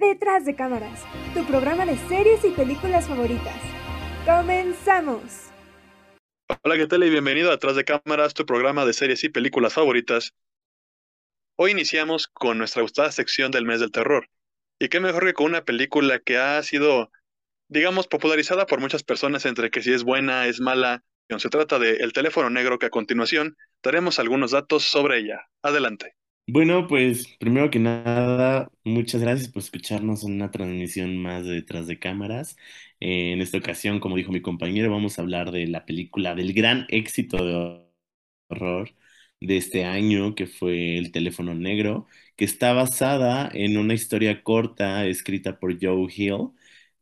Detrás de cámaras, tu programa de series y películas favoritas. ¡Comenzamos! Hola, ¿qué tal? Y bienvenido a Detrás de cámaras, tu programa de series y películas favoritas. Hoy iniciamos con nuestra gustada sección del mes del terror. Y qué mejor que con una película que ha sido, digamos, popularizada por muchas personas entre que si es buena, es mala. Se trata de El teléfono negro que a continuación daremos algunos datos sobre ella. Adelante. Bueno, pues primero que nada, muchas gracias por escucharnos en una transmisión más de Detrás de Cámaras. Eh, en esta ocasión, como dijo mi compañero, vamos a hablar de la película del gran éxito de horror de este año, que fue El teléfono negro, que está basada en una historia corta escrita por Joe Hill,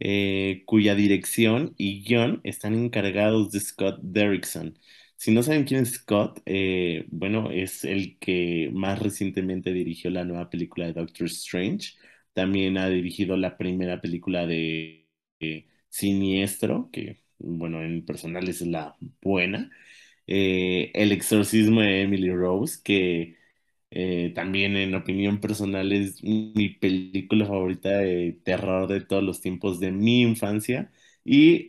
eh, cuya dirección y guion están encargados de Scott Derrickson. Si no saben quién es Scott, eh, bueno, es el que más recientemente dirigió la nueva película de Doctor Strange. También ha dirigido la primera película de Siniestro, que, bueno, en personal es la buena. Eh, el exorcismo de Emily Rose, que eh, también en opinión personal es mi película favorita de terror de todos los tiempos de mi infancia. Y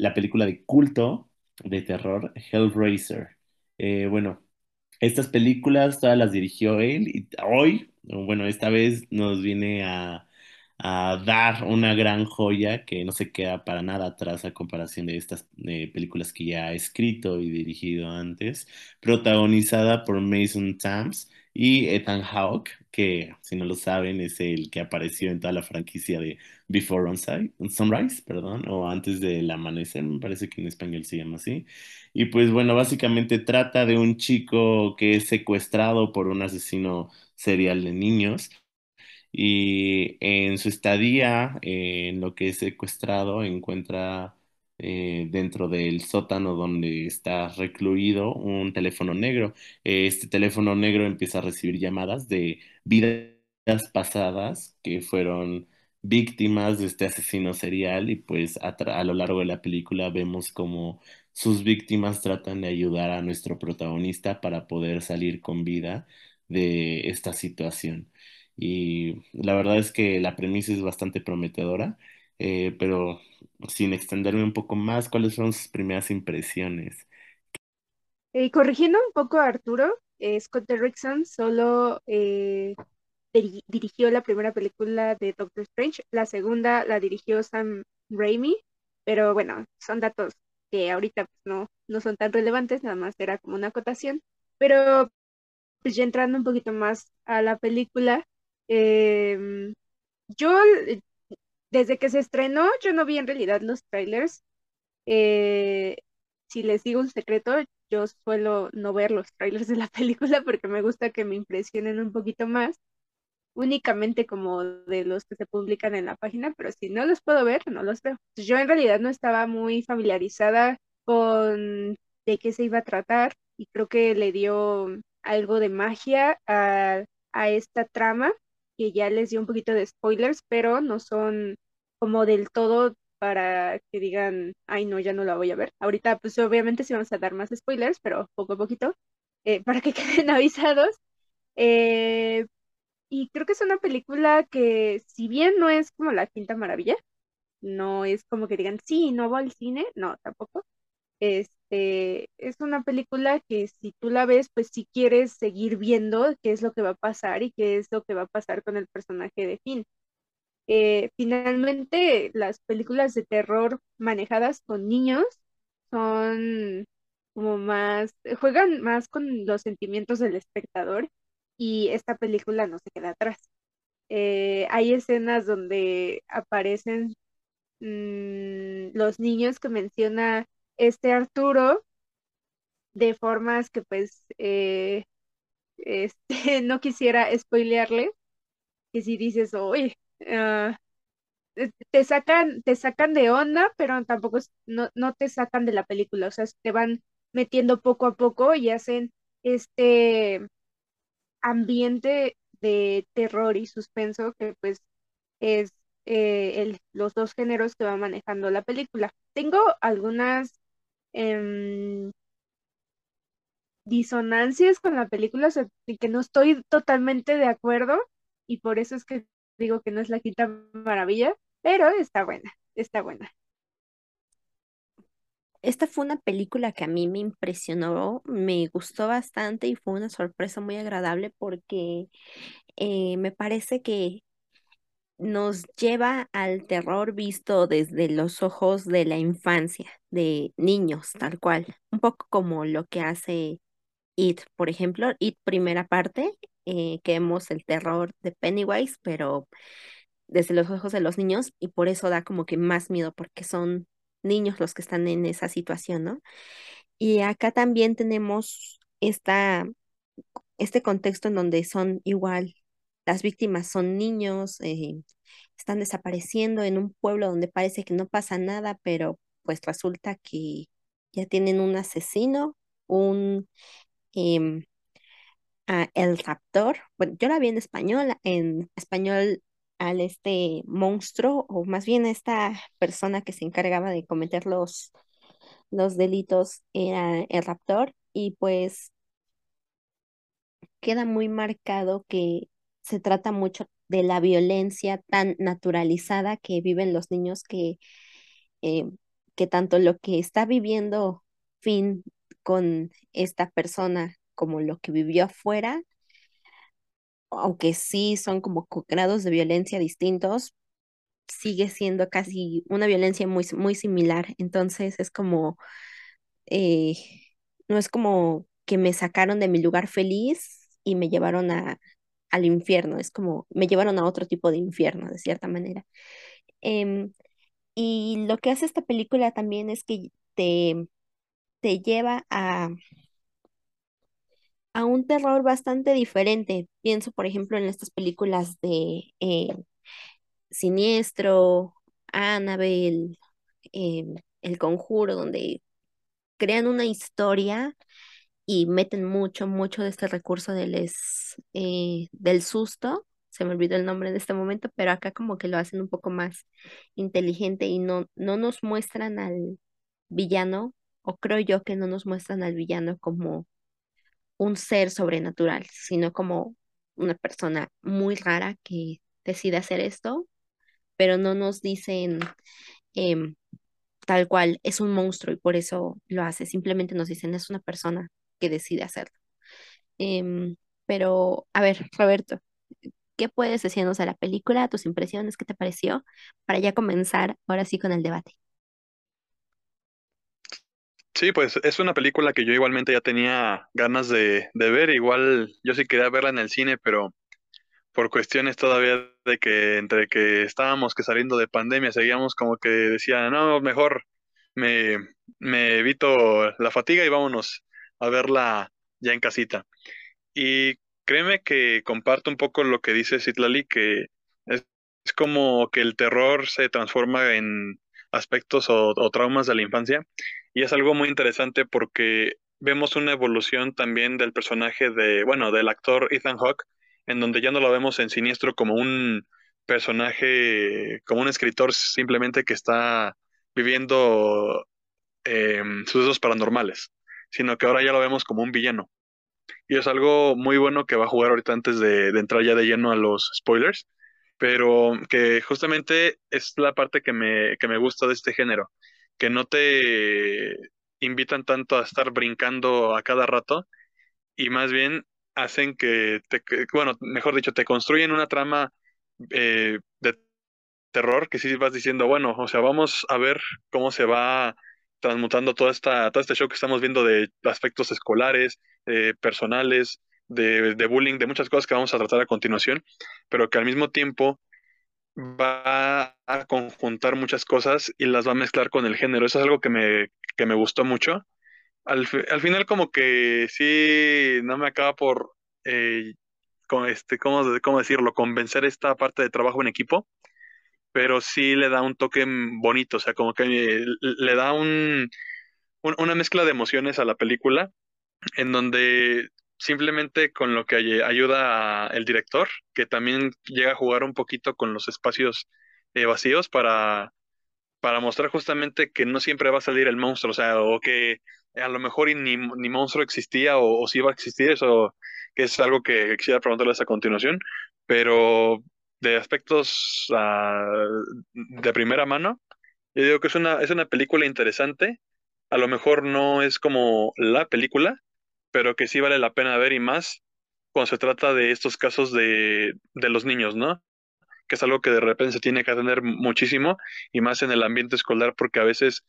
la película de culto de terror, Hellraiser. Eh, bueno, estas películas todas las dirigió él y hoy, bueno, esta vez nos viene a, dar una gran joya que no se queda para nada atrás a comparación de estas películas que ya ha escrito y dirigido antes, protagonizada por Mason Thames y Ethan Hawke, que si no lo saben es el que apareció en toda la franquicia de Before Sunrise, perdón, o Antes del Amanecer, me parece que en español se llama así. Y pues bueno, básicamente trata de un chico que es secuestrado por un asesino serial de niños y en su estadía en lo que es secuestrado encuentra eh, dentro del sótano donde está recluido un teléfono negro. Este teléfono negro empieza a recibir llamadas de vidas pasadas que fueron víctimas de este asesino serial y pues a, a lo largo de la película vemos como sus víctimas tratan de ayudar a nuestro protagonista para poder salir con vida de esta situación. Y la verdad es que la premisa es bastante prometedora, eh, pero sin extenderme un poco más, ¿cuáles fueron sus primeras impresiones? Eh, corrigiendo un poco a Arturo, eh, Scott Derrickson solo dirigió la primera película de Doctor Strange, la segunda la dirigió Sam Raimi, pero bueno, son datos que ahorita pues, no, no son tan relevantes, nada más era como una acotación, pero pues ya entrando un poquito más a la película, em, yo desde que se estrenó, yo no vi en realidad los trailers. Eh, si les digo un secreto, yo suelo no ver los trailers de la película porque me gusta que me impresionen un poquito más, únicamente como de los que se publican en la página, pero si no los puedo ver, no los veo. Yo en realidad no estaba muy familiarizada con de qué se iba a tratar y creo que le dio algo de magia a, a esta trama que ya les dio un poquito de spoilers, pero no son como del todo para que digan, ay no, ya no la voy a ver. Ahorita pues obviamente sí vamos a dar más spoilers, pero poco a poquito, eh, para que queden avisados. Eh, y creo que es una película que si bien no es como la quinta maravilla, no es como que digan, sí, no va al cine, no, tampoco. Este, es una película que si tú la ves, pues si quieres seguir viendo qué es lo que va a pasar y qué es lo que va a pasar con el personaje de Finn. Eh, finalmente, las películas de terror manejadas con niños son como más, juegan más con los sentimientos del espectador y esta película no se queda atrás. Eh, hay escenas donde aparecen mm, los niños que menciona este Arturo de formas que pues eh, este, no quisiera spoilearle, que si dices, oye, ah, te sacan, te sacan de onda, pero tampoco no, no te sacan de la película, o sea, te van metiendo poco a poco y hacen este ambiente de terror y suspenso que pues es eh, el, los dos géneros que va manejando la película. Tengo algunas em, disonancias con la película, o sea, que no estoy totalmente de acuerdo y por eso es que digo que no es la quinta maravilla, pero está buena, está buena. Esta fue una película que a mí me impresionó, me gustó bastante y fue una sorpresa muy agradable porque eh, me parece que nos lleva al terror visto desde los ojos de la infancia, de niños, tal cual, un poco como lo que hace It, por ejemplo, It primera parte, eh, que vemos el terror de Pennywise, pero desde los ojos de los niños y por eso da como que más miedo porque son niños los que están en esa situación, ¿no? Y acá también tenemos esta, este contexto en donde son igual, las víctimas son niños, eh, están desapareciendo en un pueblo donde parece que no pasa nada, pero pues resulta que ya tienen un asesino, un em, el raptor. Bueno, yo la vi en español, en español al este monstruo, o más bien esta persona que se encargaba de cometer los, los delitos era el raptor, y pues queda muy marcado que se trata mucho de la violencia tan naturalizada que viven los niños que, eh, que tanto lo que está viviendo Finn con esta persona como lo que vivió afuera, aunque sí son como grados de violencia distintos, sigue siendo casi una violencia muy, muy similar. Entonces es como, eh, no es como que me sacaron de mi lugar feliz y me llevaron a, al infierno, es como me llevaron a otro tipo de infierno, de cierta manera. Em, y lo que hace esta película también es que te, te lleva a, a un terror bastante diferente. Pienso, por ejemplo, en estas películas de eh, Siniestro, Annabelle, em, El Conjuro, donde crean una historia y meten mucho, mucho de este recurso del, eh, del susto. Se me olvidó el nombre en este momento, pero acá como que lo hacen un poco más inteligente y no, no nos muestran al villano, o creo yo que no nos muestran al villano como un ser sobrenatural, sino como una persona muy rara que decide hacer esto, pero no nos dicen em, tal cual, es un monstruo y por eso lo hace, simplemente nos dicen es una persona que decide hacerlo. Em, pero, a ver, Roberto, ¿qué puedes decirnos de la película, tus impresiones, qué te pareció, para ya comenzar ahora sí con el debate? Sí, pues es una película que yo igualmente ya tenía ganas de, ver. Igual yo sí quería verla en el cine, pero por cuestiones todavía de que entre que estábamos que saliendo de pandemia, seguíamos como que decía, no, mejor me, me evito la fatiga y vámonos a verla ya en casita. Y créeme que comparto un poco lo que dice Citlali, que es como que el terror se transforma en aspectos o, traumas de la infancia. Y es algo muy interesante porque vemos una evolución también del personaje de, bueno, del actor Ethan Hawke, en donde ya no lo vemos en Siniestro como un personaje, como un escritor simplemente que está viviendo em, sucesos paranormales, sino que ahora ya lo vemos como un villano. Y es algo muy bueno que va a jugar ahorita antes de, de entrar ya de lleno a los spoilers, pero que justamente es la parte que me, que me gusta de este género, que no te invitan tanto a estar brincando a cada rato y más bien hacen que, te, bueno, mejor dicho, te construyen una trama eh, de terror que sí vas diciendo, bueno, o sea, vamos a ver cómo se va transmutando toda esta, todo este show que estamos viendo de aspectos escolares, eh, personales, de, bullying, de muchas cosas que vamos a tratar a continuación, pero que al mismo tiempo va a conjuntar muchas cosas y las va a mezclar con el género. Eso es algo que me, que me gustó mucho. Al, al final como que sí, no me acaba por, eh, con este, ¿cómo, ¿cómo decirlo?, convencer esta parte de trabajo en equipo, pero sí le da un toque bonito, o sea, como que le da un, una mezcla de emociones a la película en donde simplemente con lo que ayuda el director, que también llega a jugar un poquito con los espacios eh, vacíos para, para mostrar justamente que no siempre va a salir el monstruo, o sea, o que a lo mejor ni, ni monstruo existía o, si iba a existir, eso que es algo que quisiera preguntarles a continuación, pero de aspectos ah, de primera mano, yo digo que es una, es una película interesante. A lo mejor no es como la película, pero que sí vale la pena ver y más cuando se trata de estos casos de, de los niños, ¿no? Que es algo que de repente se tiene que atender muchísimo y más en el ambiente escolar porque a veces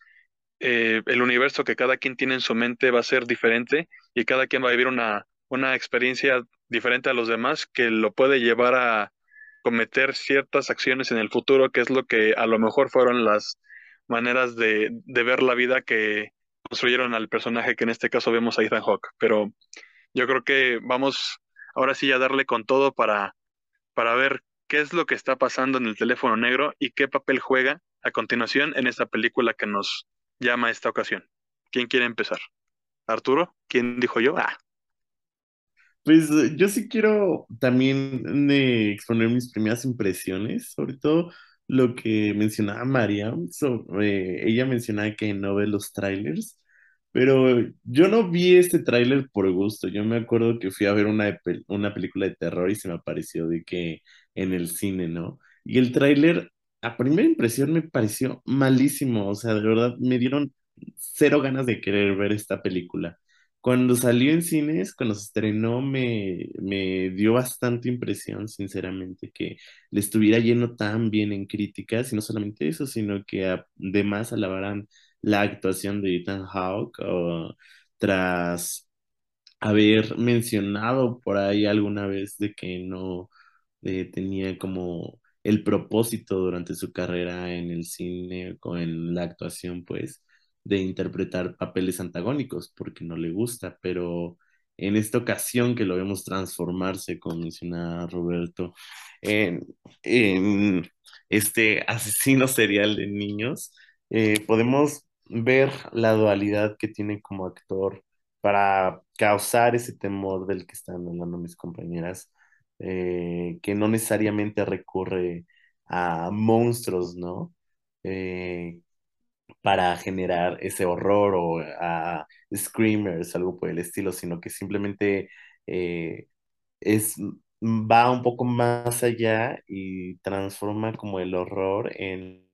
eh, el universo que cada quien tiene en su mente va a ser diferente y cada quien va a vivir una, una experiencia diferente a los demás que lo puede llevar a cometer ciertas acciones en el futuro, que es lo que a lo mejor fueron las maneras de, de ver la vida que construyeron al personaje que en este caso vemos a Ethan Hawke. Pero yo creo que vamos ahora sí a darle con todo para, para ver qué es lo que está pasando en el teléfono negro y qué papel juega a continuación en esta película que nos llama esta ocasión. ¿Quién quiere empezar? ¿Arturo? ¿Quién dijo yo? Ah. Pues yo sí quiero también eh, exponer mis primeras impresiones, sobre todo lo que mencionaba María. sobre, ella mencionaba que no ve los trailers, pero yo no vi este tráiler por gusto. Yo me acuerdo que fui a ver una, una película de terror y se me apareció de que en el cine, ¿no? Y el tráiler, a primera impresión, me pareció malísimo. O sea, de verdad, me dieron cero ganas de querer ver esta película. Cuando salió en cines, cuando se estrenó, me, me dio bastante impresión, sinceramente, que le estuviera lleno tan bien en críticas, y no solamente eso, sino que además alabaran la actuación de Ethan Hawke, tras haber mencionado por ahí alguna vez de que no eh, tenía como el propósito durante su carrera en el cine o en la actuación, pues, de interpretar papeles antagónicos porque no le gusta, pero en esta ocasión que lo vemos transformarse, como menciona Roberto, en, este asesino serial de niños, eh, podemos ver la dualidad que tiene como actor para causar ese temor del que están hablando mis compañeras, eh, que no necesariamente recurre a monstruos, ¿no? Eh, para generar ese horror o a screamers, algo por el estilo, sino que simplemente eh, es, va un poco más allá y transforma como el horror en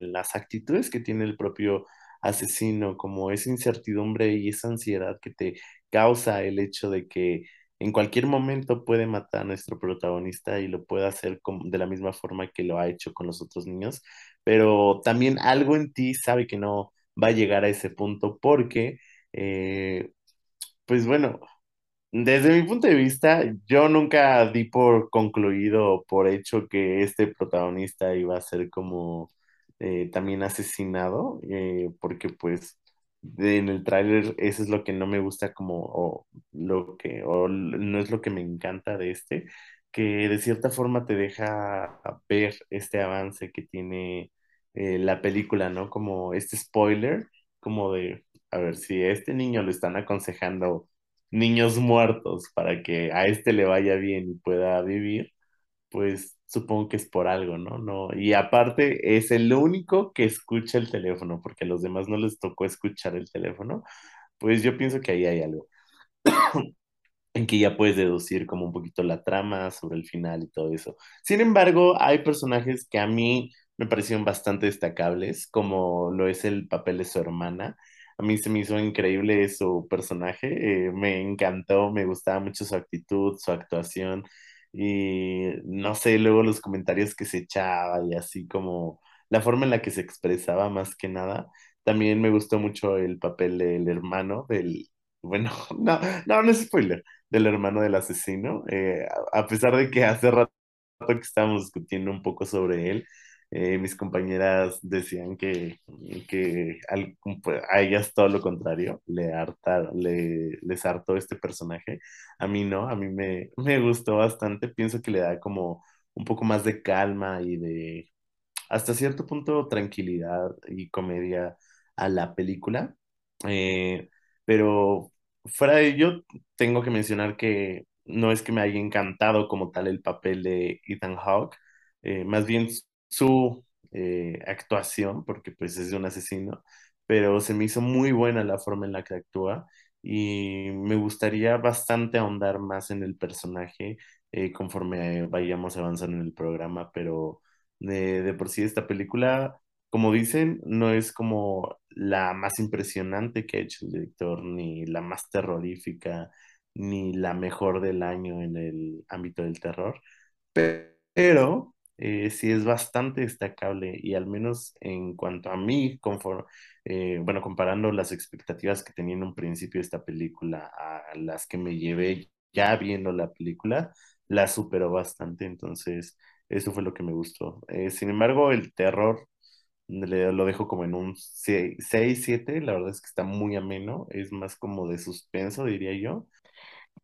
las actitudes que tiene el propio asesino, como esa incertidumbre y esa ansiedad que te causa el hecho de que en cualquier momento puede matar a nuestro protagonista y lo puede hacer de la misma forma que lo ha hecho con los otros niños, pero también algo en ti sabe que no va a llegar a ese punto porque, eh, pues bueno, desde mi punto de vista, yo nunca di por concluido, por hecho que este protagonista iba a ser como eh, también asesinado, eh, porque pues en el tráiler eso es lo que no me gusta como, o lo que, o no es lo que me encanta de este, que de cierta forma te deja ver este avance que tiene eh, la película, ¿no? Como este spoiler, como de, a ver, si a este niño le están aconsejando niños muertos para que a este le vaya bien y pueda vivir, pues supongo que es por algo, ¿no? No, y aparte es el único que escucha el teléfono, porque a los demás no les tocó escuchar el teléfono, pues yo pienso que ahí hay algo en que ya puedes deducir como un poquito la trama sobre el final y todo eso. Sin embargo, hay personajes que a mí me parecieron bastante destacables, como lo es el papel de su hermana. A mí se me hizo increíble su personaje, eh, me encantó, me gustaba mucho su actitud, su actuación y no sé, luego los comentarios que se echaba y así como la forma en la que se expresaba más que nada. También me gustó mucho el papel del hermano, del, bueno, no, no, no es spoiler, del hermano del asesino, eh, a, pesar de que hace rato que estábamos discutiendo un poco sobre él, eh, mis compañeras decían que, que pues, a ellas todo lo contrario, le, le les hartó este personaje. A mí no, a mí me, me gustó bastante. Pienso que le da como un poco más de calma y de hasta cierto punto tranquilidad y comedia a la película. Eh, pero fuera de ello, tengo que mencionar que no es que me haya encantado como tal el papel de Ethan Hawke, eh, más bien su eh, actuación, porque pues es de un asesino, pero se me hizo muy buena la forma en la que actúa y me gustaría bastante ahondar más en el personaje eh, conforme vayamos avanzando en el programa, pero de, de por sí esta película, como dicen, no es como la más impresionante que ha hecho el director, ni la más terrorífica, ni la mejor del año en el ámbito del terror, pero eh, sí es bastante destacable y al menos en cuanto a mí, conforme, eh, bueno, comparando las expectativas que tenía en un principio esta película a las que me llevé ya viendo la película, la superó bastante, entonces eso fue lo que me gustó. Eh, sin embargo, el terror le- lo dejo como en un 6, 7, la verdad es que está muy ameno, es más como de suspenso, diría yo.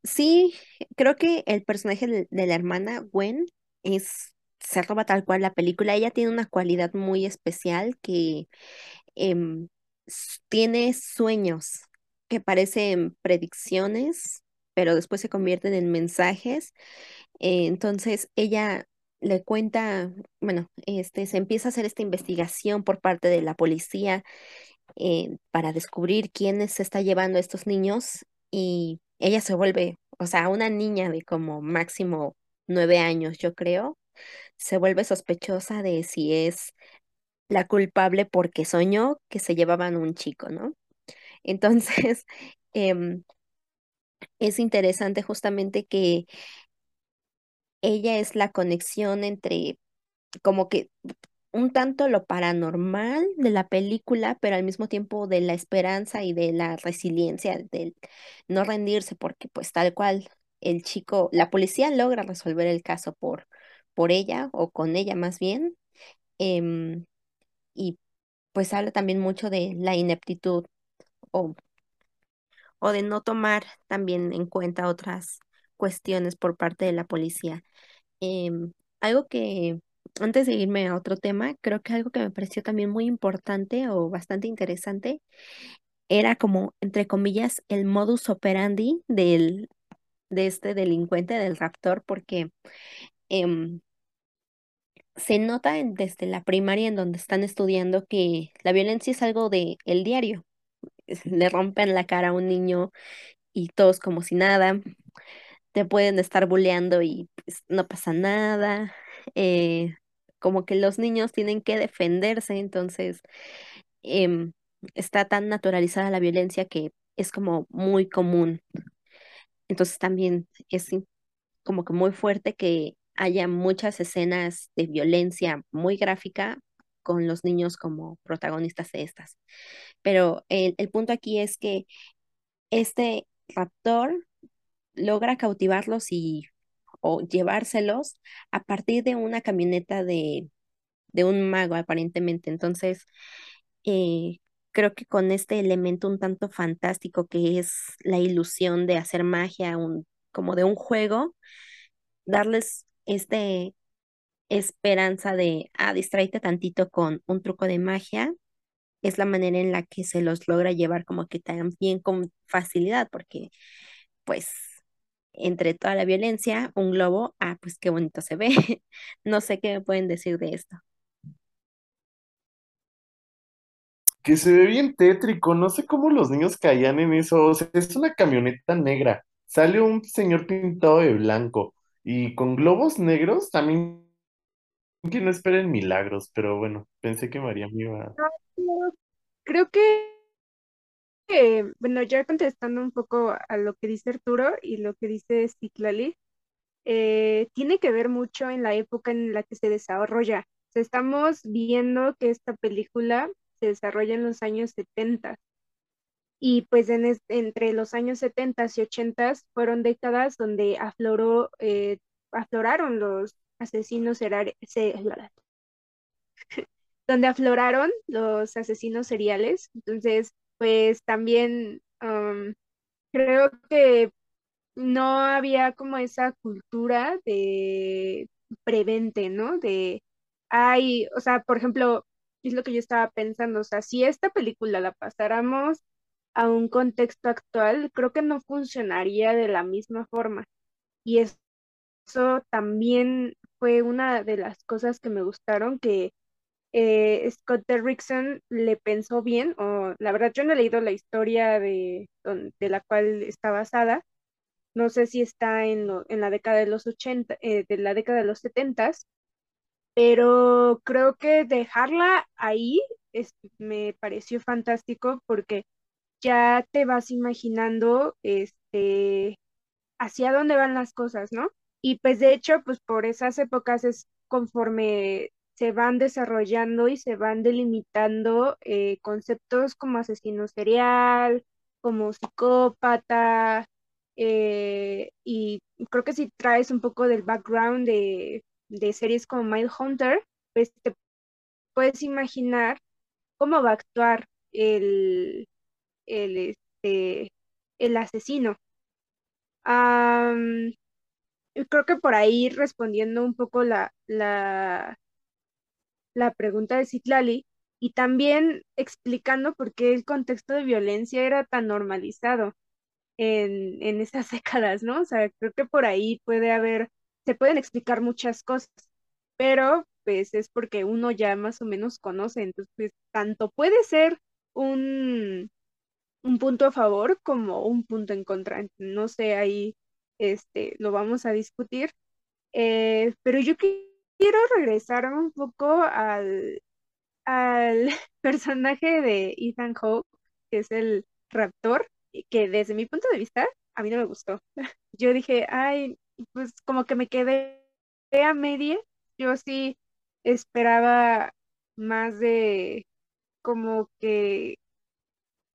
Sí, creo que el personaje de, de la hermana Gwen es, se roba tal cual la película. Ella tiene una cualidad muy especial que em, tiene sueños que parecen predicciones, pero después se convierten en mensajes. Eh, entonces ella le cuenta, bueno, este, se empieza a hacer esta investigación por parte de la policía eh, para descubrir quién se está llevando a estos niños y ella se vuelve, o sea, una niña de como máximo nueve años, yo creo, se vuelve sospechosa de si es la culpable porque soñó que se llevaban un chico, ¿no? Entonces, em, es interesante justamente que ella es la conexión entre como que un tanto lo paranormal de la película, pero al mismo tiempo de la esperanza y de la resiliencia, del no rendirse, porque pues tal cual el chico, la policía logra resolver el caso por, por ella o con ella más bien, em, y pues habla también mucho de la ineptitud o, o de no tomar también en cuenta otras cuestiones por parte de la policía. Em, algo que, antes de irme a otro tema, creo que algo que me pareció también muy importante o bastante interesante era como, entre comillas, el modus operandi del, de este delincuente, del raptor, porque em, se nota en- desde la primaria en donde están estudiando que la violencia es algo de el diario. Le rompen la cara a un niño y todos como si nada. te pueden estar bulleando y pues, no pasa nada. eh, como que los niños tienen que defenderse, entonces em, está tan naturalizada la violencia que es como muy común. Entonces también es como que muy fuerte que haya muchas escenas de violencia muy gráfica con los niños como protagonistas de estas. Pero el, el punto aquí es que este raptor logra cautivarlos y o llevárselos a partir de una camioneta de, de un mago, aparentemente. Entonces, eh, creo que con este elemento un tanto fantástico que es la ilusión de hacer magia, un, como de un juego, darles este esperanza de, ah, distráete tantito con un truco de magia, es la manera en la que se los logra llevar como que también con facilidad, porque pues entre toda la violencia, un globo, ah, pues qué bonito se ve. No sé qué me pueden decir de esto. Que se ve bien tétrico, no sé cómo los niños caían en eso, es una camioneta negra, sale un señor pintado de blanco y con globos negros, también que no esperen milagros, pero bueno, pensé que María me iba... Creo que, eh, bueno, ya contestando un poco a lo que dice Arturo y lo que dice Citlali, eh, tiene que ver mucho en la época en la que se desarrolla. Estamos viendo que esta película se desarrolla en los años 70 y pues en es- entre los años 70 y 80 fueron décadas donde afloró, eh, afloraron los asesinos serare- se- donde afloraron los asesinos seriales. Entonces, pues también um, creo que no había como esa cultura de prevente, ¿no? De, ay, o sea, por ejemplo, es lo que yo estaba pensando, o sea, si esta película la pasáramos a un contexto actual, creo que no funcionaría de la misma forma. Y eso también fue una de las cosas que me gustaron, que eh, Scott Derrickson le pensó bien, o la verdad yo no he leído la historia de, de la cual está basada, no sé si está en, en la década de los 80, eh, de la década de los 70, pero creo que dejarla ahí me pareció fantástico porque ya te vas imaginando este hacia dónde van las cosas, ¿no? Y pues de hecho, pues por esas épocas es conforme se van desarrollando y se van delimitando eh, conceptos como asesino serial, como psicópata, eh, y creo que si traes un poco del background de, de series como Hunter, pues te puedes imaginar cómo va a actuar el, el, este, el asesino. creo que por ahí respondiendo un poco la, la, la pregunta de Citlali y también explicando por qué el contexto de violencia era tan normalizado en, en esas décadas, ¿no? O sea, creo que por ahí puede haber, se pueden explicar muchas cosas, pero pues es porque uno ya más o menos conoce, entonces pues, tanto puede ser un, un punto a favor como un punto en contra. No sé, ahí este, lo vamos a discutir. Eh, pero yo quiero regresar un poco al, al personaje de Ethan Hawke, que es el raptor, que desde mi punto de vista a mí no me gustó. Yo dije, ay, pues como que me quedé a media. Yo sí esperaba más de como que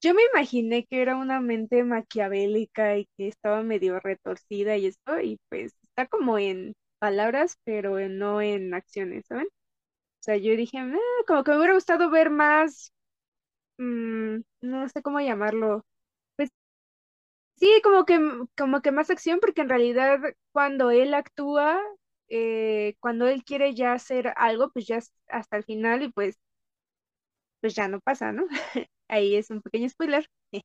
yo me imaginé que era una mente maquiavélica y que estaba medio retorcida y esto, y pues está como en palabras, pero no en acciones, ¿saben? O sea, yo dije, ah, como que me hubiera gustado ver más, mm, no sé cómo llamarlo, pues sí, como que, como que más acción, porque en realidad cuando él actúa, eh, cuando él quiere ya hacer algo, pues ya hasta el final y pues, pues ya no pasa, ¿no? Ahí es un pequeño spoiler.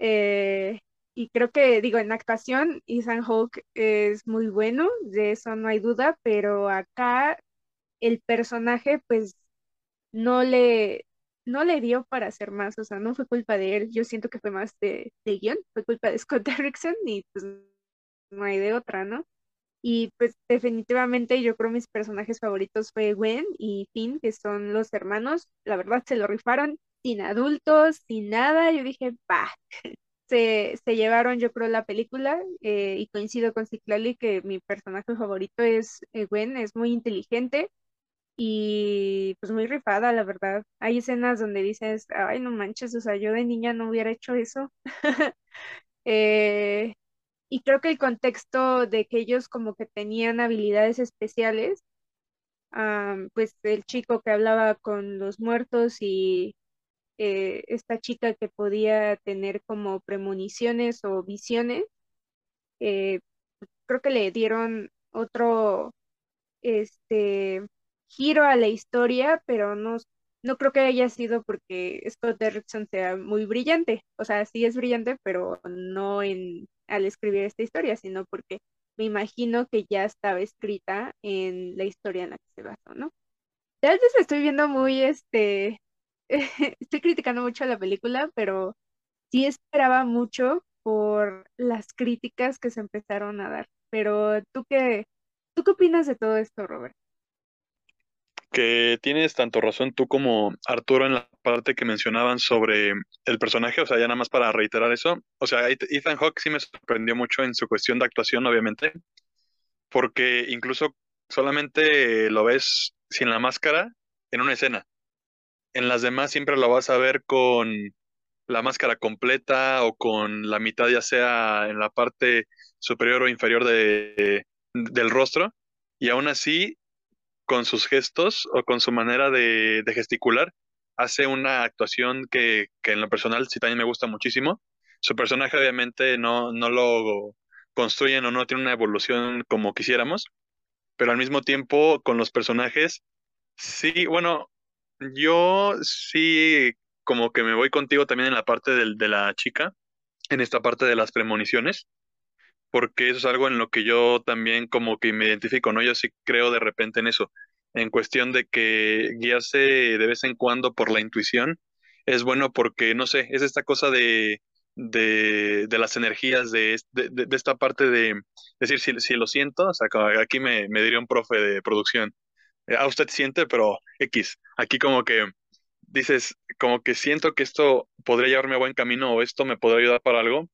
Eh, y creo que, digo, en actuación, Ethan Hawke es muy bueno, de eso no hay duda, pero acá el personaje, pues, no le, no le dio para hacer más, o sea, no fue culpa de él, yo siento que fue más de, de guion, fue culpa de Scott Derrickson y pues no hay de otra, ¿no? Y pues definitivamente yo creo mis personajes favoritos fue Gwen y Finn, que son los hermanos. La verdad se lo rifaron sin adultos, sin nada. Yo dije, pa Se, se llevaron yo creo la película eh, y coincido con Ciclali que mi personaje favorito es eh, Gwen, es muy inteligente y pues muy rifada, la verdad. Hay escenas donde dices, ay, no manches, o sea, yo de niña no hubiera hecho eso. eh, y creo que el contexto de que ellos como que tenían habilidades especiales, pues el chico que hablaba con los muertos y eh, esta chica que podía tener como premoniciones o visiones, eh, creo que le dieron otro este giro a la historia, pero no, no creo que haya sido porque Scott Derrickson sea muy brillante. O sea, sí es brillante, pero no en al escribir esta historia, sino porque me imagino que ya estaba escrita en la historia en la que se basó, ¿no? Tal vez estoy viendo muy, este, estoy criticando mucho la película, pero sí esperaba mucho por las críticas que se empezaron a dar. Pero tú qué, ¿tú qué opinas de todo esto, Robert? que tienes tanto razón tú como Arturo en la parte que mencionaban sobre el personaje, o sea, ya nada más para reiterar eso, o sea, Ethan Hawke sí me sorprendió mucho en su cuestión de actuación, obviamente, porque incluso solamente lo ves sin la máscara en una escena. En las demás siempre lo vas a ver con la máscara completa o con la mitad ya sea en la parte superior o inferior de, del rostro. Y aún así con sus gestos o con su manera de, gesticular, hace una actuación que, en lo personal sí también me gusta muchísimo. Su personaje obviamente no, no lo construyen o no tiene una evolución como quisiéramos, pero al mismo tiempo con los personajes, sí, bueno, yo sí como que me voy contigo también en la parte de la chica, en esta parte de las premoniciones porque eso es algo en lo que yo también como que me identifico, ¿no? Yo sí creo de repente en eso, en cuestión de que guiarse de vez en cuando por la intuición es bueno porque, no sé, es esta cosa de de, de las energías de, de, de, esta parte de decir si, si lo siento, o sea, aquí me, me diría un profe de producción, eh, a usted siente, pero X, aquí como que dices, como que siento que esto podría llevarme a buen camino o esto me podría ayudar para algo,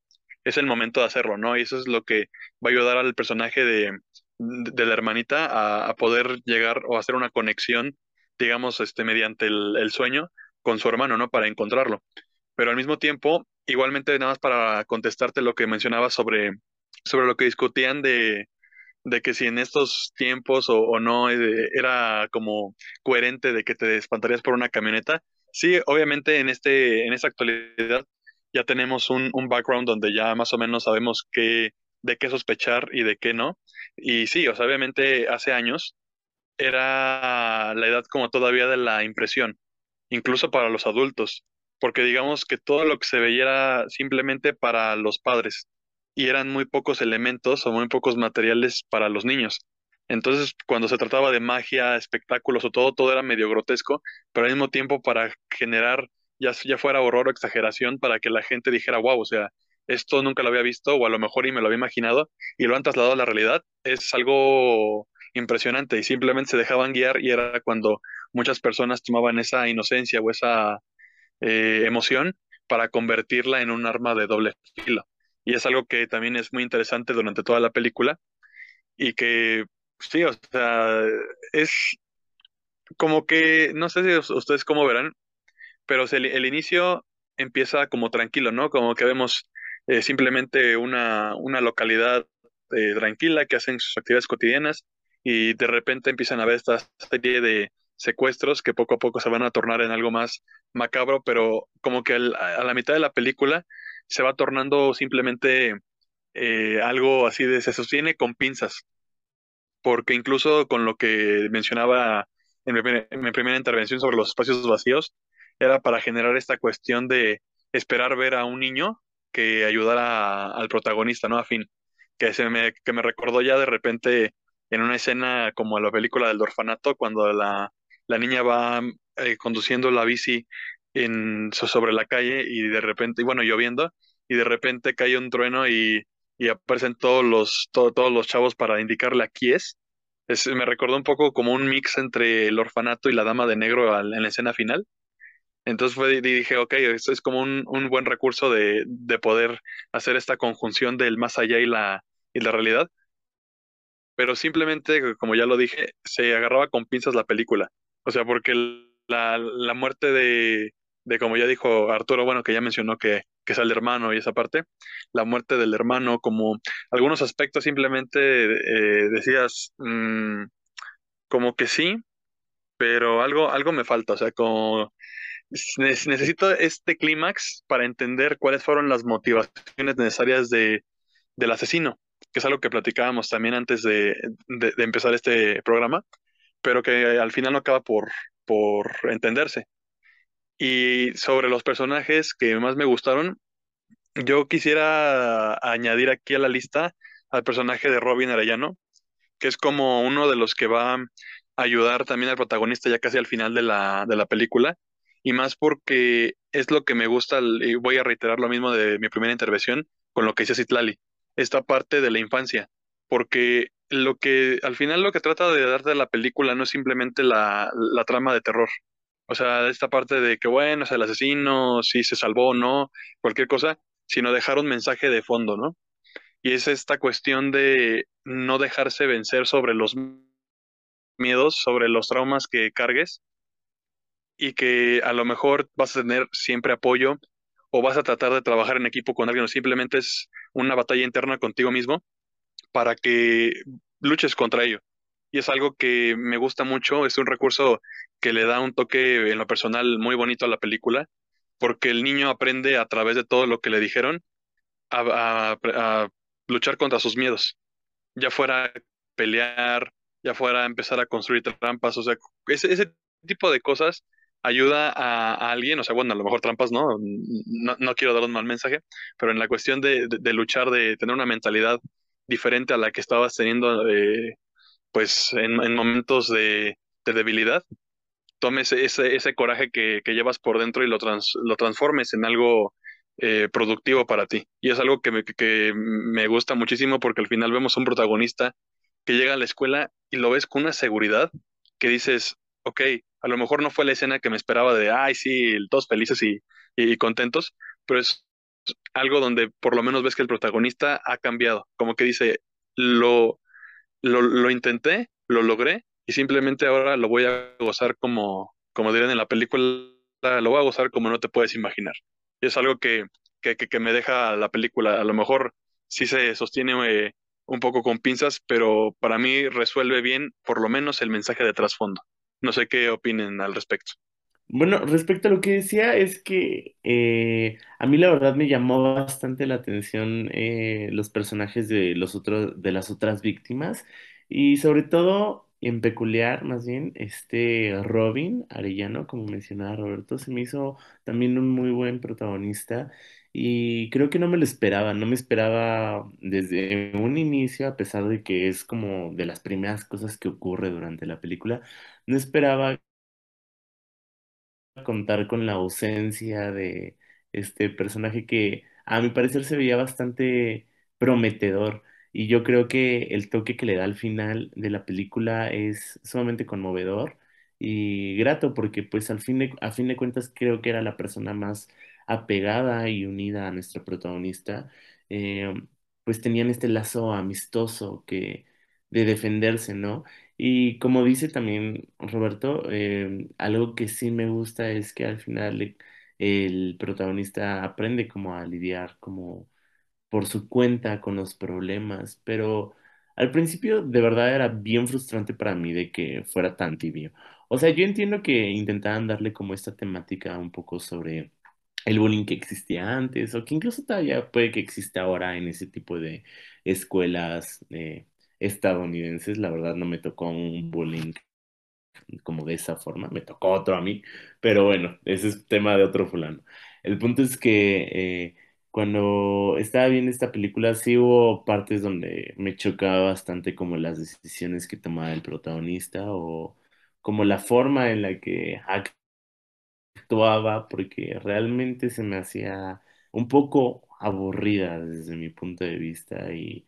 es el momento de hacerlo, ¿no? Y eso es lo que va a ayudar al personaje de, de la hermanita a, a, poder llegar o hacer una conexión, digamos, este, mediante el, el, sueño con su hermano, ¿no? Para encontrarlo. Pero al mismo tiempo, igualmente, nada más para contestarte lo que mencionaba sobre, sobre lo que discutían de, de que si en estos tiempos o, o no era como coherente de que te espantarías por una camioneta. Sí, obviamente en, este, en esta actualidad ya tenemos un, un background donde ya más o menos sabemos qué, de qué sospechar y de qué no. Y sí, o sea, obviamente hace años era la edad como todavía de la impresión, incluso para los adultos, porque digamos que todo lo que se veía era simplemente para los padres y eran muy pocos elementos o muy pocos materiales para los niños. Entonces, cuando se trataba de magia, espectáculos o todo, todo era medio grotesco, pero al mismo tiempo para generar ya, ya fuera horror o exageración para que la gente dijera, wow, o sea, esto nunca lo había visto o a lo mejor y me lo había imaginado y lo han trasladado a la realidad, es algo impresionante y simplemente se dejaban guiar y era cuando muchas personas tomaban esa inocencia o esa eh, emoción para convertirla en un arma de doble filo. Y es algo que también es muy interesante durante toda la película y que, sí, o sea, es como que, no sé si ustedes cómo verán, pero el, el inicio empieza como tranquilo, ¿no? Como que vemos eh, simplemente una, una localidad eh, tranquila que hacen sus actividades cotidianas y de repente empiezan a ver esta serie de secuestros que poco a poco se van a tornar en algo más macabro, pero como que a la mitad de la película se va tornando simplemente eh, algo así de se sostiene con pinzas, porque incluso con lo que mencionaba en mi primera intervención sobre los espacios vacíos, era para generar esta cuestión de esperar ver a un niño que ayudara al protagonista, ¿no? A fin, que, se me, que me recordó ya de repente en una escena como la película del orfanato, cuando la, la niña va eh, conduciendo la bici en, sobre la calle y de repente, bueno, lloviendo, y de repente cae un trueno y, y aparecen todos los, todos los chavos para indicarle aquí es. es. Me recordó un poco como un mix entre el orfanato y la dama de negro en la escena final. Entonces fue, dije, ok, esto es como un, un buen recurso de, de, poder hacer esta conjunción del más allá y la, y la realidad. Pero simplemente, como ya lo dije, se agarraba con pinzas la película. O sea, porque la, la muerte de, de, como ya dijo Arturo, bueno, que ya mencionó que, que es el hermano y esa parte, la muerte del hermano, como algunos aspectos simplemente eh, decías, mmm, como que sí, pero algo, algo me falta, o sea, como necesito este clímax para entender cuáles fueron las motivaciones necesarias de, del asesino, que es algo que platicábamos también antes de, de, empezar este programa, pero que al final no acaba por, por entenderse. Y sobre los personajes que más me gustaron, yo quisiera añadir aquí a la lista al personaje de Robin Arellano, que es como uno de los que va a ayudar también al protagonista ya casi al final de la, de la película y más porque es lo que me gusta, y voy a reiterar lo mismo de mi primera intervención con lo que dice Citlali, esta parte de la infancia, porque lo que al final lo que trata de darte la película no es simplemente la, la trama de terror, o sea, esta parte de que bueno, es el asesino, si se salvó o no, cualquier cosa, sino dejar un mensaje de fondo, ¿no? Y es esta cuestión de no dejarse vencer sobre los miedos, sobre los traumas que cargues y que a lo mejor vas a tener siempre apoyo o vas a tratar de trabajar en equipo con alguien o simplemente es una batalla interna contigo mismo para que luches contra ello. Es algo que me gusta mucho, es un recurso que le da un toque en lo personal muy bonito a la película, porque el niño aprende a través de todo lo que le dijeron a, a luchar contra sus miedos, ya fuera pelear, ya fuera empezar a construir trampas, o sea, ese, ese tipo de cosas ayuda a, alguien, o sea, bueno, a lo mejor trampas, ¿no? No, no quiero dar un mal mensaje, pero en la cuestión de, de, luchar, de tener una mentalidad diferente a la que estabas teniendo, eh, pues, en, en, momentos de, de debilidad, tomes ese, ese coraje que, que, llevas por dentro y lo, trans, lo transformes en algo eh, productivo para ti. Y es algo que me, que me gusta muchísimo porque al final vemos un protagonista que llega a la escuela y lo ves con una seguridad que dices, ok, a lo mejor no fue la escena que me esperaba de, ay, sí, todos felices y, y contentos, pero es algo donde por lo menos ves que el protagonista ha cambiado, como que dice, lo, lo, lo intenté, lo logré y simplemente ahora lo voy a gozar como, como dirían en la película, lo voy a gozar como no te puedes imaginar. Y es algo que, que, que me deja la película. A lo mejor sí se sostiene eh, un poco con pinzas, pero para mí resuelve bien por lo menos el mensaje de trasfondo. No sé qué opinen al respecto. Bueno, respecto a lo que decía, es que eh, a mí la verdad me llamó bastante la atención eh, los personajes de los otros, de las otras víctimas y sobre todo en peculiar, más bien, este Robin Arellano, como mencionaba Roberto, se me hizo también un muy buen protagonista y creo que no me lo esperaba, no me esperaba desde un inicio, a pesar de que es como de las primeras cosas que ocurre durante la película, no esperaba contar con la ausencia de este personaje que a mi parecer se veía bastante prometedor y yo creo que el toque que le da al final de la película es sumamente conmovedor y grato porque pues al fin de, a fin de cuentas creo que era la persona más apegada y unida a nuestro protagonista, eh, pues tenían este lazo amistoso que de defenderse, ¿no? Y como dice también Roberto, eh, algo que sí me gusta es que al final el protagonista aprende como a lidiar como por su cuenta con los problemas, pero al principio de verdad era bien frustrante para mí de que fuera tan tibio. O sea, yo entiendo que intentaban darle como esta temática un poco sobre el bullying que existía antes o que incluso todavía puede que exista ahora en ese tipo de escuelas eh, estadounidenses. La verdad no me tocó un bullying como de esa forma, me tocó otro a mí, pero bueno, ese es tema de otro fulano. El punto es que eh, cuando estaba viendo esta película sí hubo partes donde me chocaba bastante como las decisiones que tomaba el protagonista o como la forma en la que actuaba porque realmente se me hacía un poco aburrida desde mi punto de vista y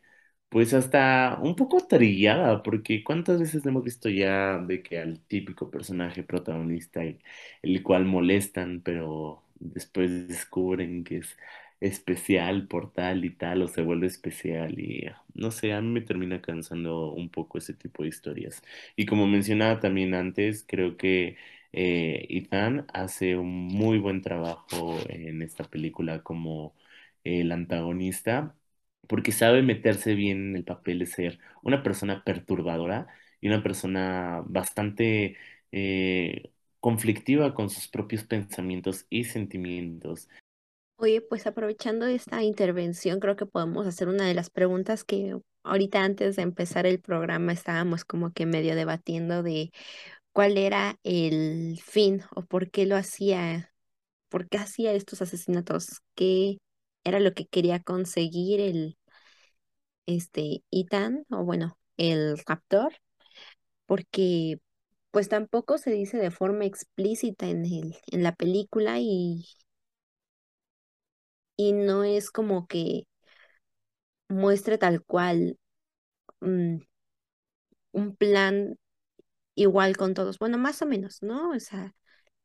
pues hasta un poco trillada porque cuántas veces hemos visto ya de que al típico personaje protagonista el, cual molestan pero después descubren que es especial por tal y tal o se vuelve especial y no sé, a mí me termina cansando un poco ese tipo de historias. Y como mencionaba también antes, creo que eh, Ethan hace un muy buen trabajo en esta película como el antagonista, porque sabe meterse bien en el papel de ser una persona perturbadora y una persona bastante eh, conflictiva con sus propios pensamientos y sentimientos. Oye, pues aprovechando esta intervención, creo que podemos hacer una de las preguntas que ahorita antes de empezar el programa estábamos como que medio debatiendo de cuál era el fin o por qué lo hacía, por qué hacía estos asesinatos, era lo que quería conseguir el este Ethan o bueno, el raptor, porque pues tampoco se dice de forma explícita en el, en la película y, y no es como que muestre tal cual mm, un plan igual con todos. Bueno, más o menos, ¿no? O sea,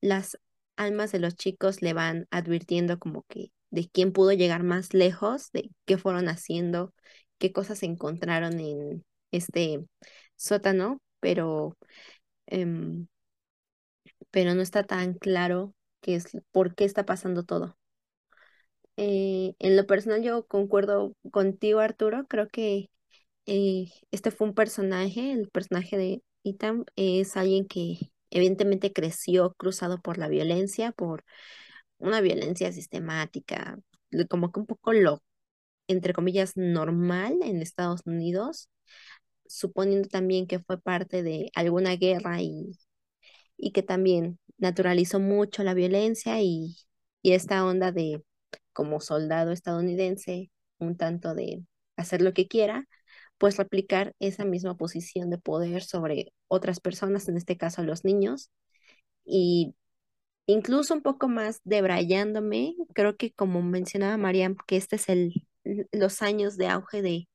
las almas de los chicos le van advirtiendo como que de quién pudo llegar más lejos, de qué fueron haciendo, qué cosas encontraron en este sótano, pero, em, pero no está tan claro qué es, por qué está pasando todo. Eh, en lo personal yo concuerdo contigo, Arturo, creo que eh, este fue un personaje, el personaje de Ethan es alguien que evidentemente creció cruzado por la violencia, por una violencia sistemática, como que un poco lo, entre comillas, normal en Estados Unidos, suponiendo también que fue parte de alguna guerra y, y que también naturalizó mucho la violencia y, y esta onda de como soldado estadounidense, un tanto de hacer lo que quiera pues replicar esa misma posición de poder sobre otras personas, en este caso los niños, y incluso un poco más debrayándome, creo que como mencionaba Mariam, que este es el, los años de auge de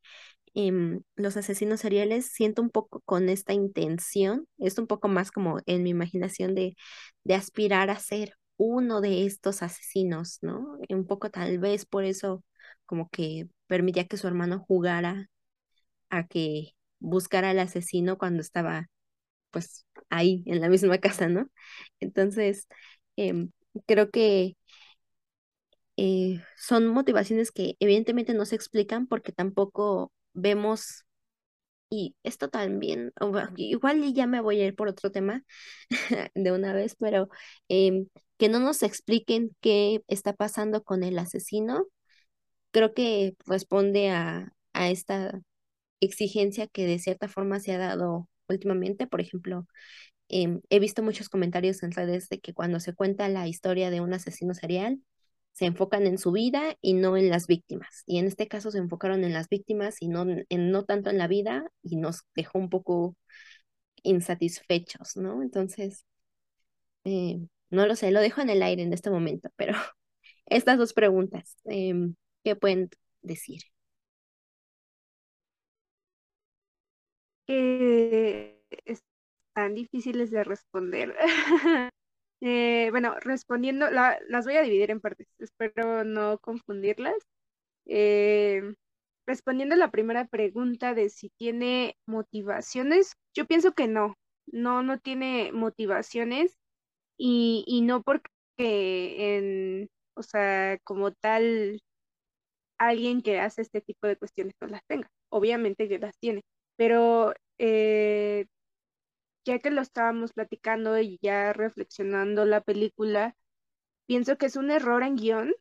em, los asesinos seriales, siento un poco con esta intención, es un poco más como en mi imaginación de, de aspirar a ser uno de estos asesinos, ¿no? Un poco tal vez por eso como que permitía que su hermano jugara a que buscara al asesino cuando estaba pues ahí en la misma casa, ¿no? Entonces, em, creo que eh, son motivaciones que evidentemente no se explican porque tampoco vemos, y esto también, igual ya me voy a ir por otro tema de una vez, pero em, que no nos expliquen qué está pasando con el asesino, creo que responde a, a esta exigencia que de cierta forma se ha dado últimamente. Por ejemplo, em, he visto muchos comentarios en redes de que cuando se cuenta la historia de un asesino serial, se enfocan en su vida y no en las víctimas. Y en este caso se enfocaron en las víctimas y no, en, no tanto en la vida y nos dejó un poco insatisfechos, ¿no? Entonces, eh, no lo sé, lo dejo en el aire en este momento, pero estas dos preguntas, em, ¿qué pueden decir? que están difíciles de responder. Eh, bueno, respondiendo, las voy a dividir en partes, espero no confundirlas. Eh, respondiendo a la primera pregunta de si tiene motivaciones, yo pienso que no, no, no tiene motivaciones y, y no porque en, o sea, como tal, alguien que hace este tipo de cuestiones no las tenga. Obviamente que las tiene, pero eh, ya que lo estábamos platicando y ya reflexionando la película, pienso que es un error en guion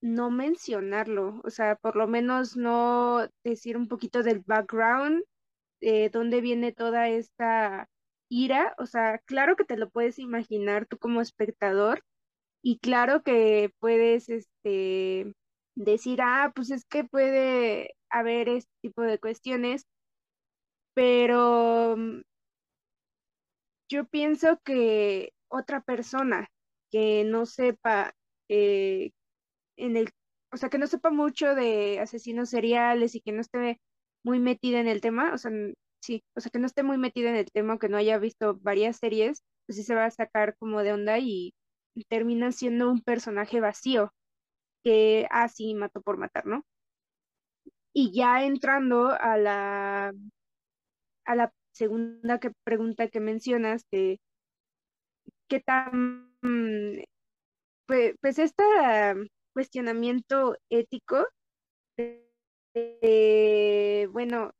no mencionarlo, o sea, por lo menos no decir un poquito del background, de dónde viene toda esta ira, o sea, claro que te lo puedes imaginar tú como espectador y claro que puedes, este, decir, ah, pues es que puede haber este tipo de cuestiones, pero mm, yo pienso que otra persona que no sepa eh, en el, o sea, que no sepa mucho de asesinos seriales y que no esté muy metida en el tema, o sea, sí, o sea, que no esté muy metida en el tema, que no haya visto varias series, pues sí se va a sacar como de onda y termina siendo un personaje vacío que así ah, mató por matar, ¿no? Y ya entrando a la a la segunda que, pregunta que mencionas, de qué tan, pues, pues este cuestionamiento ético, bueno,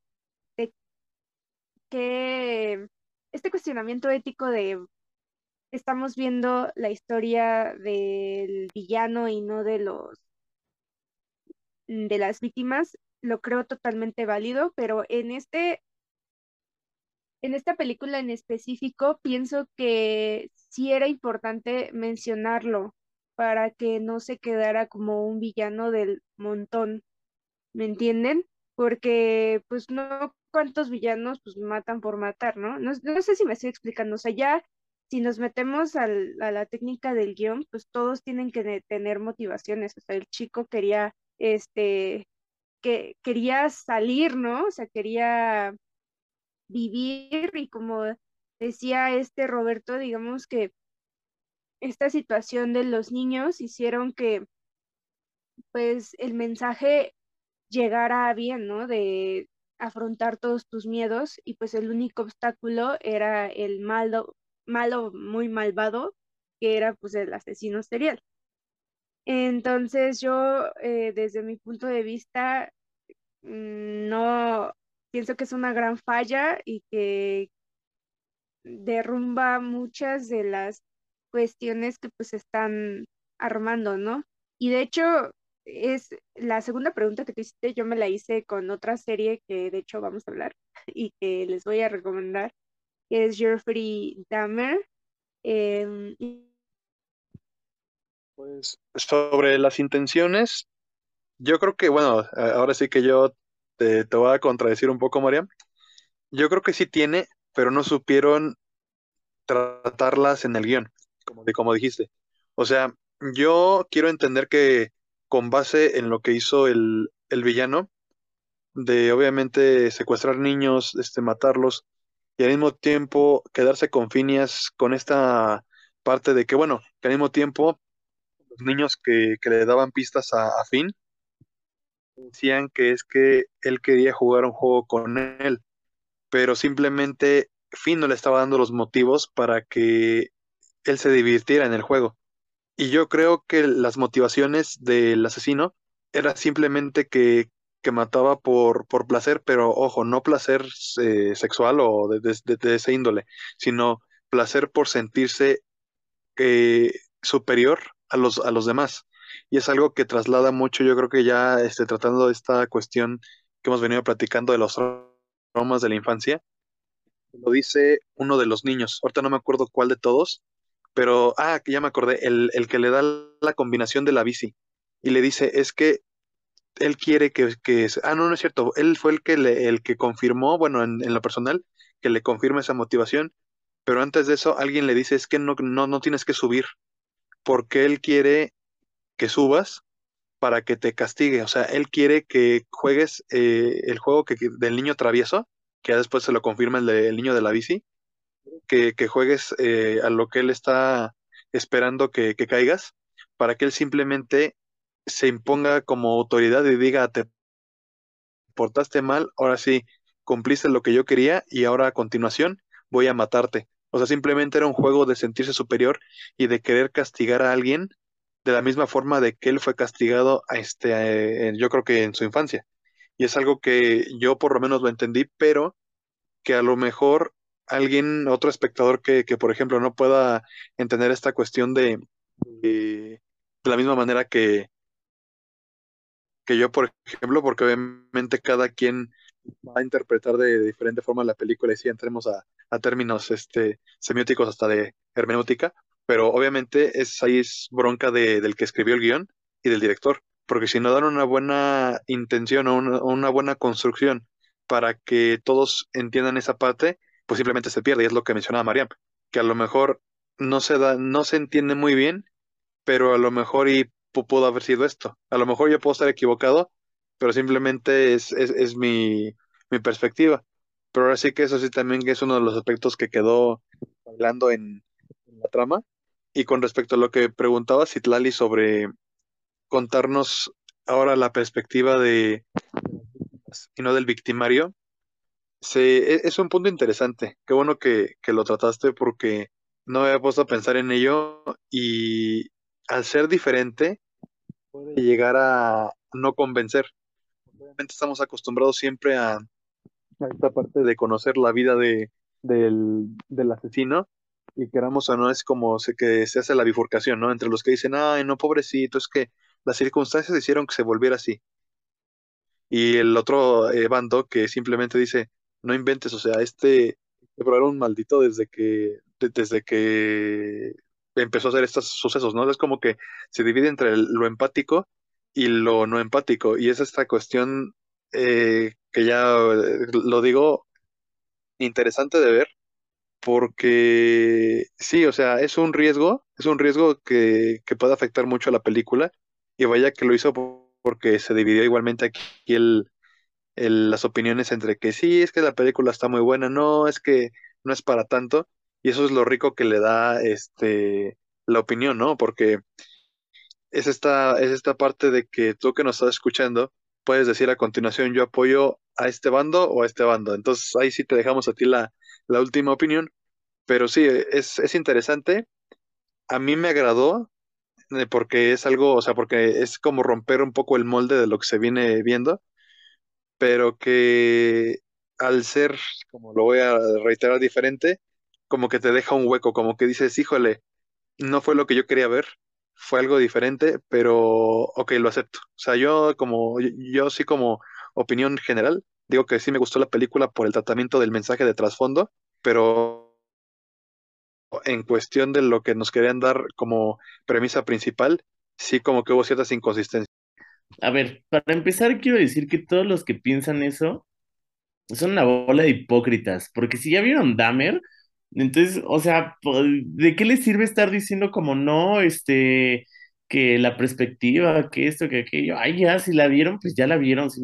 que este cuestionamiento ético de estamos viendo la historia del villano y no de los de las víctimas, lo creo totalmente válido, pero en este en esta película en específico pienso que sí era importante mencionarlo para que no se quedara como un villano del montón, ¿me entienden? Porque pues no cuántos villanos pues matan por matar, ¿no? No, sé si me estoy explicando, o sea, ya si nos metemos a la técnica del guion, pues todos tienen que tener motivaciones, o sea, el chico quería, este, que quería salir, ¿no? O sea, quería vivir y como decía este Roberto, digamos que esta situación de los niños hicieron que pues el mensaje llegara bien, ¿no? De afrontar todos tus miedos y pues el único obstáculo era el malo, malo muy malvado, que era pues el asesino serial. Entonces yo, eh, desde mi punto de vista, mm, no, pienso que es una gran falla y que derrumba muchas de las cuestiones que pues están armando, ¿no? Y de hecho, es la segunda pregunta que te hiciste, yo me la hice con otra serie que de hecho vamos a hablar y que les voy a recomendar, que es Jeffrey Dahmer. Em, pues sobre las intenciones, yo creo que, bueno, ahora sí que yo te, voy a contradecir un poco, María. Yo creo que sí tiene, pero no supieron tratarlas en el guion. como, como dijiste. O sea, yo quiero entender que con base en lo que hizo el, el villano, de obviamente secuestrar niños, este, matarlos, y al mismo tiempo quedarse con Phineas con esta parte de que, bueno, que al mismo tiempo los niños que, que le daban pistas a, a Finn decían que es que él quería jugar un juego con él, pero simplemente Finn no le estaba dando los motivos para que él se divirtiera en el juego. Y yo creo que las motivaciones del asesino era simplemente que, que mataba por, por placer, pero ojo, no placer eh, sexual o de, de, de, ese índole, sino placer por sentirse eh, superior a los, a los demás. Y es algo que traslada mucho, yo creo que ya este, tratando esta cuestión que hemos venido platicando de los traumas de la infancia, lo dice uno de los niños, ahorita no me acuerdo cuál de todos, pero, ah, ya me acordé, el, el que le da la combinación de la bici y le dice, es que él quiere que, que, ah, no, no es cierto, él fue el que, le, el que confirmó, bueno, en, en, lo personal, que le confirma esa motivación, pero antes de eso alguien le dice, es que no, no, no tienes que subir, porque él quiere que subas para que te castigue, o sea, él quiere que juegues eh, el juego que, del niño travieso, que ya después se lo confirma el, niño de la bici, que, que juegues eh, a lo que él está esperando que, que caigas, para que él simplemente se imponga como autoridad y diga, te portaste mal, ahora sí, cumpliste lo que yo quería y ahora a continuación voy a matarte. O sea, simplemente era un juego de sentirse superior y de querer castigar a alguien de la misma forma de que él fue castigado a este, yo creo que en su infancia. Y es algo que yo por lo menos lo entendí, pero que a lo mejor alguien, otro espectador que, que por ejemplo, no pueda entender esta cuestión de, de, de la misma manera que, que yo, por ejemplo, porque obviamente cada quien va a interpretar de diferente forma la película y si entremos a, a, términos este, semióticos hasta de hermenéutica, pero obviamente es, ahí es bronca de, del que escribió el guion y del director, porque si no dan una buena intención o una, una buena construcción para que todos entiendan esa parte, pues simplemente se pierde, y es lo que mencionaba Mariam, que a lo mejor no se da, no se entiende muy bien, pero a lo mejor y pudo haber sido esto. A lo mejor yo puedo estar equivocado, pero simplemente es, es, es mi, mi, perspectiva. Pero ahora sí que eso sí también es uno de los aspectos que quedó hablando en, la trama. Y con respecto a lo que preguntaba Citlali sobre contarnos ahora la perspectiva de y no del victimario, se, es un punto interesante. Qué bueno que, que lo trataste porque no había puesto a pensar en ello y al ser diferente, puede llegar a no convencer. Obviamente estamos acostumbrados siempre a, a esta parte de conocer la vida de, del, del, asesino y queramos o no es como se, que se hace la bifurcación, ¿no? Entre los que dicen, ay, no, pobrecito, es que las circunstancias hicieron que se volviera así. Y el otro eh, bando que simplemente dice, no inventes, o sea, este, pero era un maldito desde que, de, desde que empezó a hacer estos sucesos, ¿no? Es como que se divide entre lo empático y lo no empático, y es esta cuestión eh, que ya eh, lo digo, interesante de ver, porque sí, o sea, es un riesgo, es un riesgo que, que puede afectar mucho a la película, y vaya que lo hizo porque se dividió igualmente aquí el, el, las opiniones entre que sí, es que la película está muy buena, no, es que no es para tanto, y eso es lo rico que le da este la opinión, ¿no? Porque es esta, es esta parte de que tú que nos estás escuchando puedes decir a continuación yo apoyo a este bando o a este bando. Entonces ahí sí te dejamos a ti la, la última opinión. Pero sí, es, es interesante. A mí me agradó eh, porque es algo, o sea, porque es como romper un poco el molde de lo que se viene viendo, pero que al ser, como lo voy a reiterar, diferente, como que te deja un hueco, como que dices, híjole, no fue lo que yo quería ver, fue algo diferente, pero ok, lo acepto. O sea, yo como, yo sí como opinión general, digo que sí me gustó la película por el tratamiento del mensaje de trasfondo, pero en cuestión de lo que nos querían dar como premisa principal, sí como que hubo ciertas inconsistencias. A ver, para empezar quiero decir que todos los que piensan eso son una bola de hipócritas, porque si ya vieron Dahmer, Entonces, o sea, ¿de qué les sirve estar diciendo como no, este, que la perspectiva, que esto, que aquello? Ay, ya, si la vieron, pues ya la vieron. Si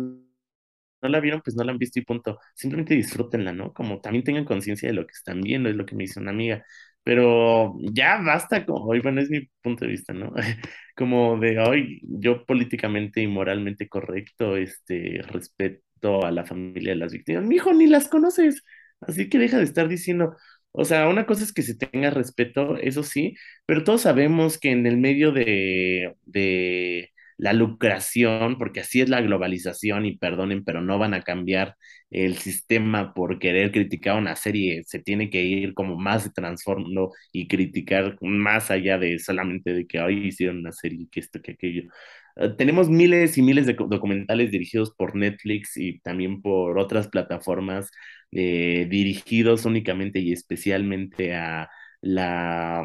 la vieron, pues no la han visto y punto. Simplemente disfrútenla, ¿no? Como también tengan conciencia de lo que están viendo, es lo que me dice una amiga. Pero ya basta, como, hoy, bueno, es mi punto de vista, ¿no? Como de hoy, yo políticamente y moralmente correcto, este, respeto a la familia de las víctimas. Mi hijo ni las conoces, así que deja de estar diciendo, o sea, una cosa es que se tenga respeto, eso sí, pero todos sabemos que en el medio de, de la lucración, porque así es la globalización y perdonen, pero no van a cambiar el sistema por querer criticar una serie, se tiene que ir como más de trasfondo y criticar más allá de solamente de que hoy hicieron una serie, que esto, que aquello. Eh, tenemos miles y miles de documentales dirigidos por Netflix y también por otras plataformas eh, dirigidos únicamente y especialmente a la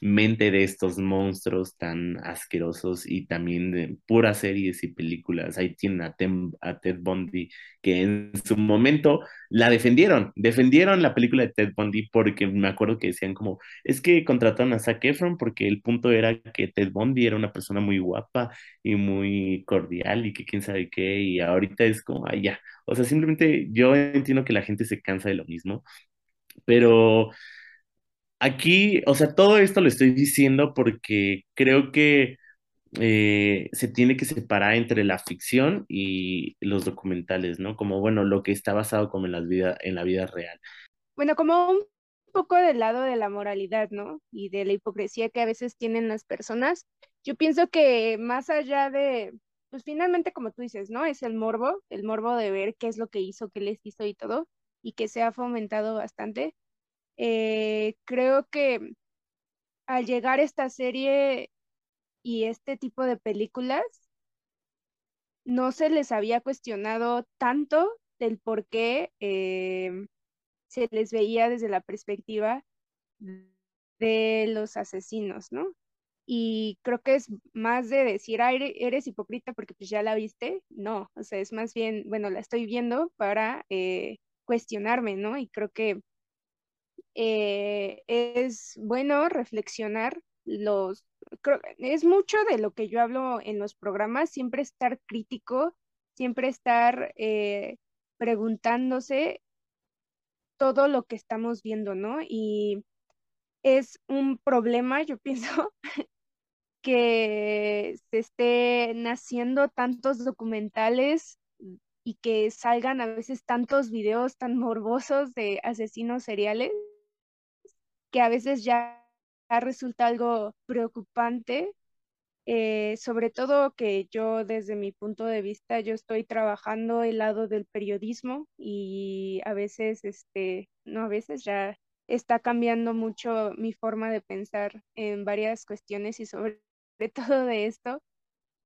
mente de estos monstruos tan asquerosos y también de puras series y películas. Ahí tienen a, Tem- a Ted Bundy, que en su momento la defendieron, defendieron la película de Ted Bundy porque me acuerdo que decían como, es que contrataron a Zac Efron porque el punto era que Ted Bundy era una persona muy guapa y muy cordial y que quién sabe qué, y ahorita es como, ay, ya. O sea, simplemente yo entiendo que la gente se cansa de lo mismo, pero Aquí, o sea, todo esto lo estoy diciendo porque creo que eh, se tiene que separar entre la ficción y los documentales, ¿no? Como, bueno, lo que está basado como en la vida, en la vida real. Bueno, como un poco del lado de la moralidad, ¿no? Y de la hipocresía que a veces tienen las personas. Yo pienso que más allá de, pues finalmente como tú dices, ¿no? Es el morbo, el morbo de ver qué es lo que hizo, qué les hizo y todo, y que se ha fomentado bastante. Eh, creo que al llegar esta serie y este tipo de películas, no se les había cuestionado tanto del por qué eh, se les veía desde la perspectiva de los asesinos, ¿no? Y creo que es más de decir, eres, eres hipócrita porque pues ya la viste. No, o sea, es más bien, bueno, la estoy viendo para eh, cuestionarme, ¿no? Y creo que eh, es bueno reflexionar los, creo, es mucho de lo que yo hablo en los programas, siempre estar crítico, siempre estar eh, preguntándose todo lo que estamos viendo, ¿no? Y es un problema, yo pienso, que se esté naciendo tantos documentales y que salgan a veces tantos videos tan morbosos de asesinos seriales que a veces ya resulta algo preocupante, eh, sobre todo que yo desde mi punto de vista, yo estoy trabajando el lado del periodismo y a veces, este, no a veces ya está cambiando mucho mi forma de pensar en varias cuestiones y sobre todo de esto.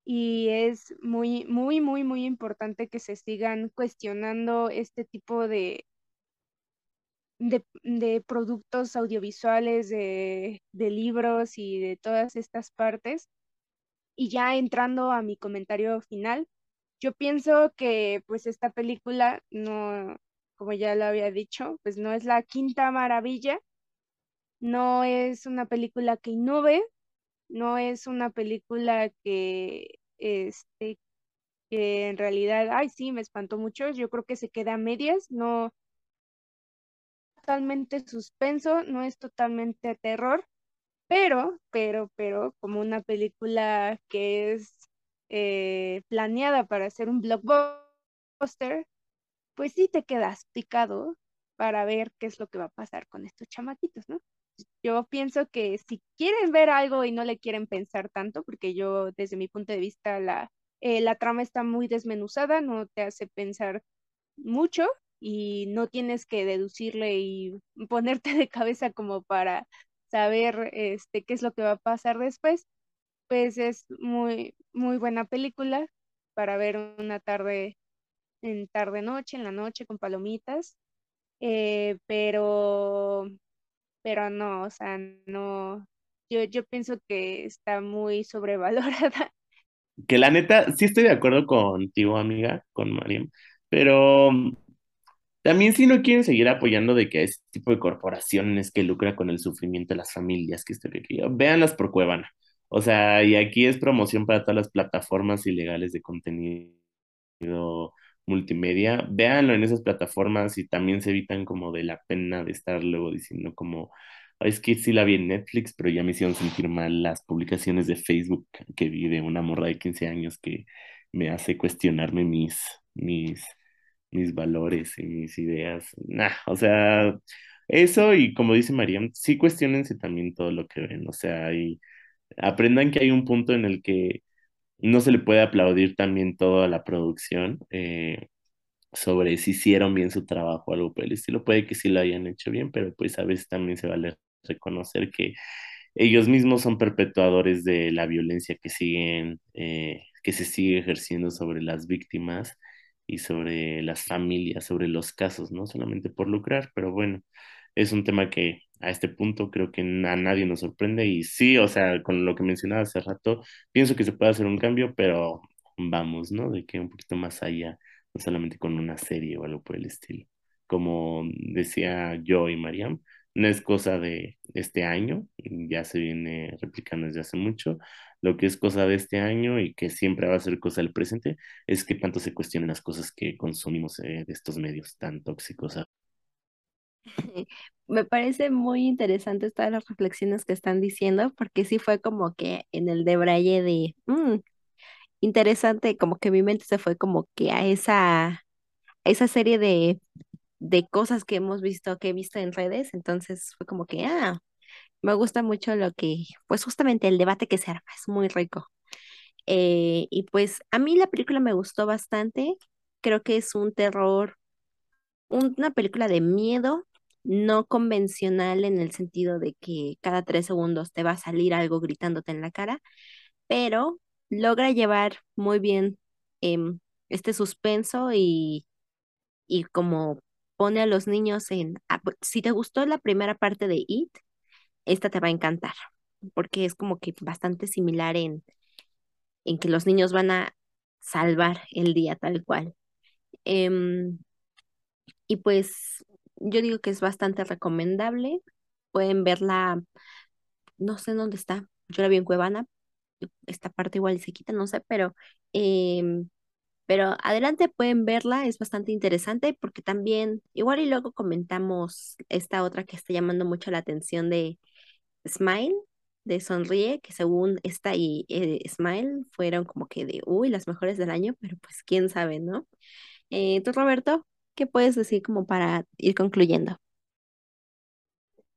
Y es muy, muy, muy, muy importante que se sigan cuestionando este tipo de, de, productos audiovisuales, de, de libros y de todas estas partes. Y ya entrando a mi comentario final, yo pienso que pues esta película no, como ya lo había dicho, pues no es la quinta maravilla, no es una película que innove, no es una película que, este, que en realidad, ay, sí, me espantó mucho, yo creo que se queda a medias, no totalmente suspenso, no es totalmente terror, pero, pero, pero, como una película que es eh, planeada para ser un blockbuster, pues sí te quedas picado para ver qué es lo que va a pasar con estos chamaquitos, ¿no? Yo pienso que si quieren ver algo y no le quieren pensar tanto, porque yo desde mi punto de vista la, eh, la trama está muy desmenuzada, no te hace pensar mucho y no tienes que deducirle y ponerte de cabeza como para saber este, qué es lo que va a pasar después, pues es muy, muy buena película para ver una tarde, en tarde-noche, en la noche con palomitas, eh, pero, pero no, o sea, no, yo, yo pienso que está muy sobrevalorada. Que la neta, sí estoy de acuerdo contigo, amiga, con Mariam, pero también si no quieren seguir apoyando de que ese tipo de corporaciones que lucra con el sufrimiento de las familias, que esto que aquello, véanlas por Cuevana. O sea, y aquí es promoción para todas las plataformas ilegales de contenido multimedia. Véanlo en esas plataformas y también se evitan como de la pena de estar luego diciendo como, es que sí la vi en Netflix, pero ya me hicieron sentir mal las publicaciones de Facebook que vi de una morra de 15 años que me hace cuestionarme mis, mis, mis valores y mis ideas. Nah, o sea, eso y como dice Mariam, sí cuestionense también todo lo que ven, o sea, aprendan que hay un punto en el que no se le puede aplaudir también toda la producción eh, sobre si hicieron bien su trabajo o algo por el estilo. Puede que sí lo hayan hecho bien, pero pues a veces también se vale reconocer que ellos mismos son perpetuadores de la violencia que siguen, eh, que se sigue ejerciendo sobre las víctimas y sobre las familias, sobre los casos, no solamente por lucrar, pero bueno, es un tema que a este punto creo que a nadie nos sorprende y sí, o sea, con lo que mencionaba hace rato, pienso que se puede hacer un cambio, pero vamos, ¿no? De que un poquito más allá, no solamente con una serie o algo por el estilo. Como decía yo y Mariam, no es cosa de este año, ya se viene replicando desde hace mucho. Lo que es cosa de este año y que siempre va a ser cosa del presente es que tanto se cuestionen las cosas que consumimos eh, de estos medios tan tóxicos. Me parece muy interesante todas las reflexiones que están diciendo, porque sí fue como que en el de Braille de mm, interesante, como que mi mente se fue como que a esa, a esa serie de de cosas que hemos visto, que he visto en redes, entonces fue como que, ah, me gusta mucho lo que, pues justamente el debate que se arma, es muy rico. Eh, y pues a mí la película me gustó bastante, creo que es un terror, una película de miedo, no convencional en el sentido de que cada tres segundos te va a salir algo gritándote en la cara, pero logra llevar muy bien em, este suspenso y, y como pone a los niños en, ah, pues, si te gustó la primera parte de It, esta te va a encantar, porque es como que bastante similar en, en que los niños van a salvar el día tal cual. Em, y pues yo digo que es bastante recomendable. Pueden verla, no sé dónde está, yo la vi en Cuevana, esta parte igual se quita, no sé, pero em, pero adelante pueden verla, es bastante interesante porque también, igual y luego comentamos esta otra que está llamando mucho la atención de Smile, de Sonríe, que según esta y eh, Smile fueron como que de, uy, las mejores del año, pero pues quién sabe, ¿no? Eh, tú, Roberto, ¿qué puedes decir como para ir concluyendo?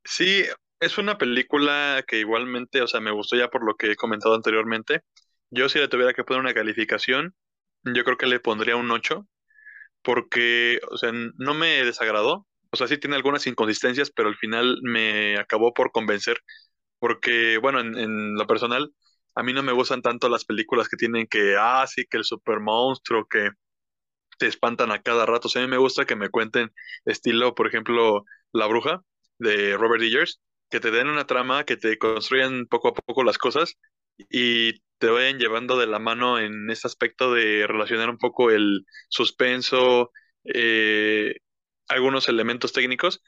Sí, es una película que igualmente, o sea, me gustó ya por lo que he comentado anteriormente. Yo si le tuviera que poner una calificación, yo creo que le pondría un 8, porque, o sea, no me desagradó. O sea, sí tiene algunas inconsistencias, pero al final me acabó por convencer, porque, bueno, en, lo personal, a mí no me gustan tanto las películas que tienen que, ah, sí, que el super monstruo, que te espantan a cada rato. O sea, a mí me gusta que me cuenten estilo, por ejemplo, La Bruja de Robert Eggers, que te den una trama, que te construyan poco a poco las cosas y te vayan llevando de la mano en ese aspecto de relacionar un poco el suspenso, eh, algunos elementos técnicos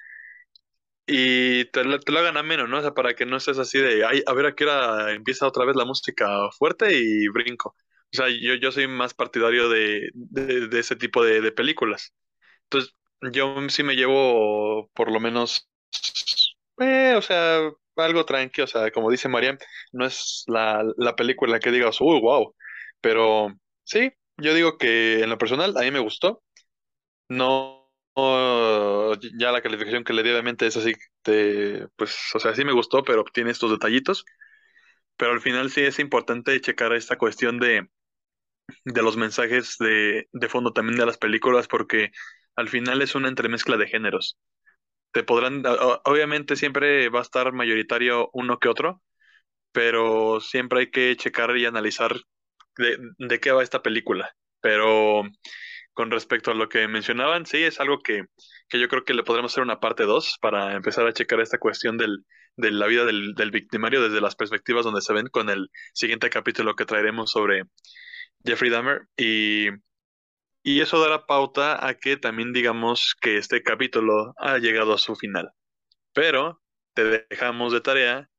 y te, te lo hagan ameno, ¿no? O sea, para que no estés así de, Ay, a ver a qué hora empieza otra vez la música fuerte y brinco. O sea, yo, yo soy más partidario de, de, ese tipo de, de películas. Entonces, yo sí me llevo por lo menos, eh, o sea, algo tranqui, o sea, como dice María, no es la, la película que digas, uy, wow, pero sí, yo digo que en lo personal a mí me gustó, no, ya la calificación que le di obviamente es así, de, pues, o sea, sí me gustó, pero tiene estos detallitos, pero al final sí es importante checar esta cuestión de, de los mensajes de, de fondo también de las películas, porque al final es una entremezcla de géneros te podrán, obviamente siempre va a estar mayoritario uno que otro, pero siempre hay que checar y analizar de, qué va esta película. Pero con respecto a lo que mencionaban, sí, es algo que, yo creo que le podremos hacer una parte 2 para empezar a checar esta cuestión del, de la vida del, del, victimario desde las perspectivas donde se ven con el siguiente capítulo que traeremos sobre Jeffrey Dahmer. Y Y eso dará pauta a que también digamos que este capítulo ha llegado a su final. Pero te dejamos de tarea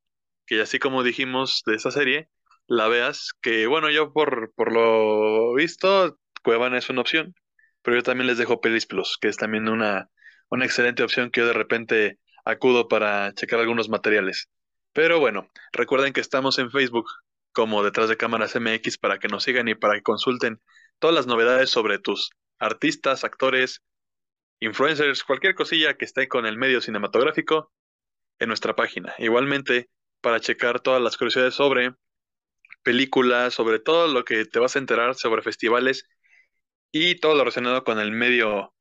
que así como dijimos de esta serie, la veas, que bueno, yo por, por lo visto, Cuevana es una opción, pero yo también les dejo Pelis Plus, que es también una, una excelente opción que yo de repente acudo para checar algunos materiales. Pero bueno, recuerden que estamos en Facebook como detrás de cámaras MX para que nos sigan y para que consulten todas las novedades sobre tus artistas, actores, influencers, cualquier cosilla que esté con el medio cinematográfico en nuestra página. Igualmente, para checar todas las curiosidades sobre películas, sobre todo lo que te vas a enterar sobre festivales y todo lo relacionado con el medio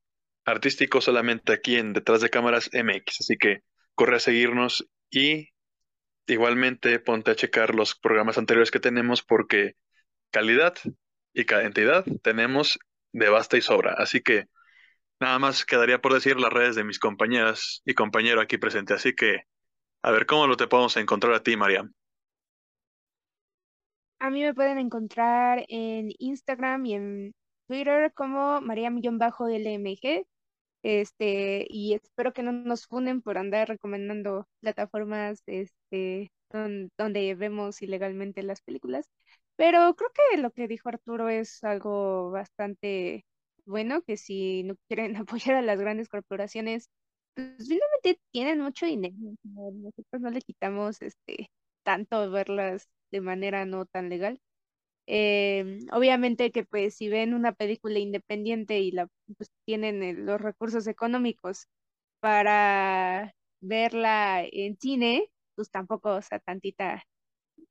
artístico solamente aquí en Detrás de Cámaras MX. Así que corre a seguirnos y igualmente ponte a checar los programas anteriores que tenemos porque calidad y cantidad tenemos de basta y sobra. Así que nada más quedaría por decir las redes de mis compañeras y compañero aquí presente. Así que a ver cómo lo te podemos encontrar a ti, Mariam. A mí me pueden encontrar en Instagram y en Twitter como Mariam-LMG. Este, y espero que no nos funen por andar recomendando plataformas este, donde vemos ilegalmente las películas. Pero creo que lo que dijo Arturo es algo bastante bueno, que si no quieren apoyar a las grandes corporaciones, pues finalmente tienen mucho dinero. Nosotros no le quitamos este tanto verlas de manera no tan legal. Em, obviamente que pues si ven una película independiente y la pues, tienen los recursos económicos para verla en cine, pues tampoco, o sea, tantita,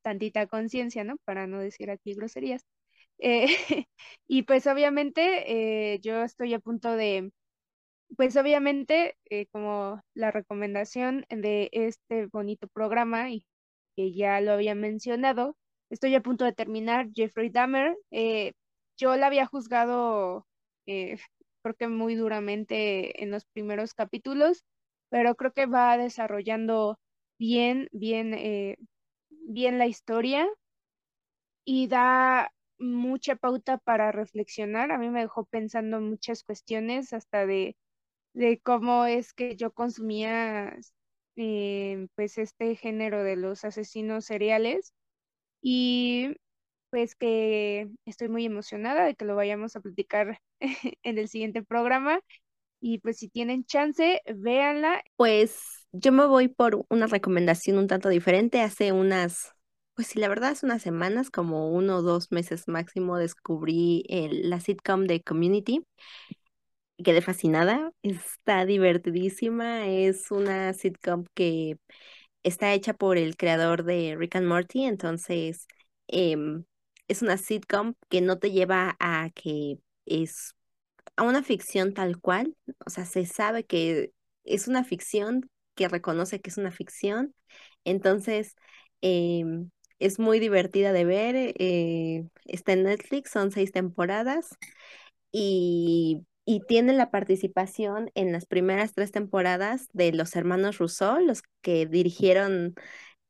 tantita conciencia, ¿no? Para no decir aquí groserías. Eh, y pues obviamente eh, yo estoy a punto de, pues obviamente eh, como la recomendación de este bonito programa y que ya lo había mencionado, Estoy a punto de terminar Jeffrey Dahmer. Eh, yo la había juzgado, eh, creo que muy duramente en los primeros capítulos, pero creo que va desarrollando bien, bien, eh, bien la historia y da mucha pauta para reflexionar. A mí me dejó pensando muchas cuestiones, hasta de, de cómo es que yo consumía pues este género de los asesinos seriales y pues que estoy muy emocionada de que lo vayamos a platicar en el siguiente programa. Y pues si tienen chance, véanla. Pues yo me voy por una recomendación un tanto diferente. Hace unas, pues sí, la verdad, hace unas semanas, como uno o dos meses máximo, descubrí el, la sitcom de Community. Quedé fascinada, está divertidísima, es una sitcom que está hecha por el creador de Rick and Morty, entonces em, es una sitcom que no te lleva a que es a una ficción tal cual, o sea, se sabe que es una ficción que reconoce que es una ficción, entonces em, es muy divertida de ver, eh, está en Netflix, son seis temporadas y y tiene la participación en las primeras tres temporadas de los hermanos Rousseau, los que dirigieron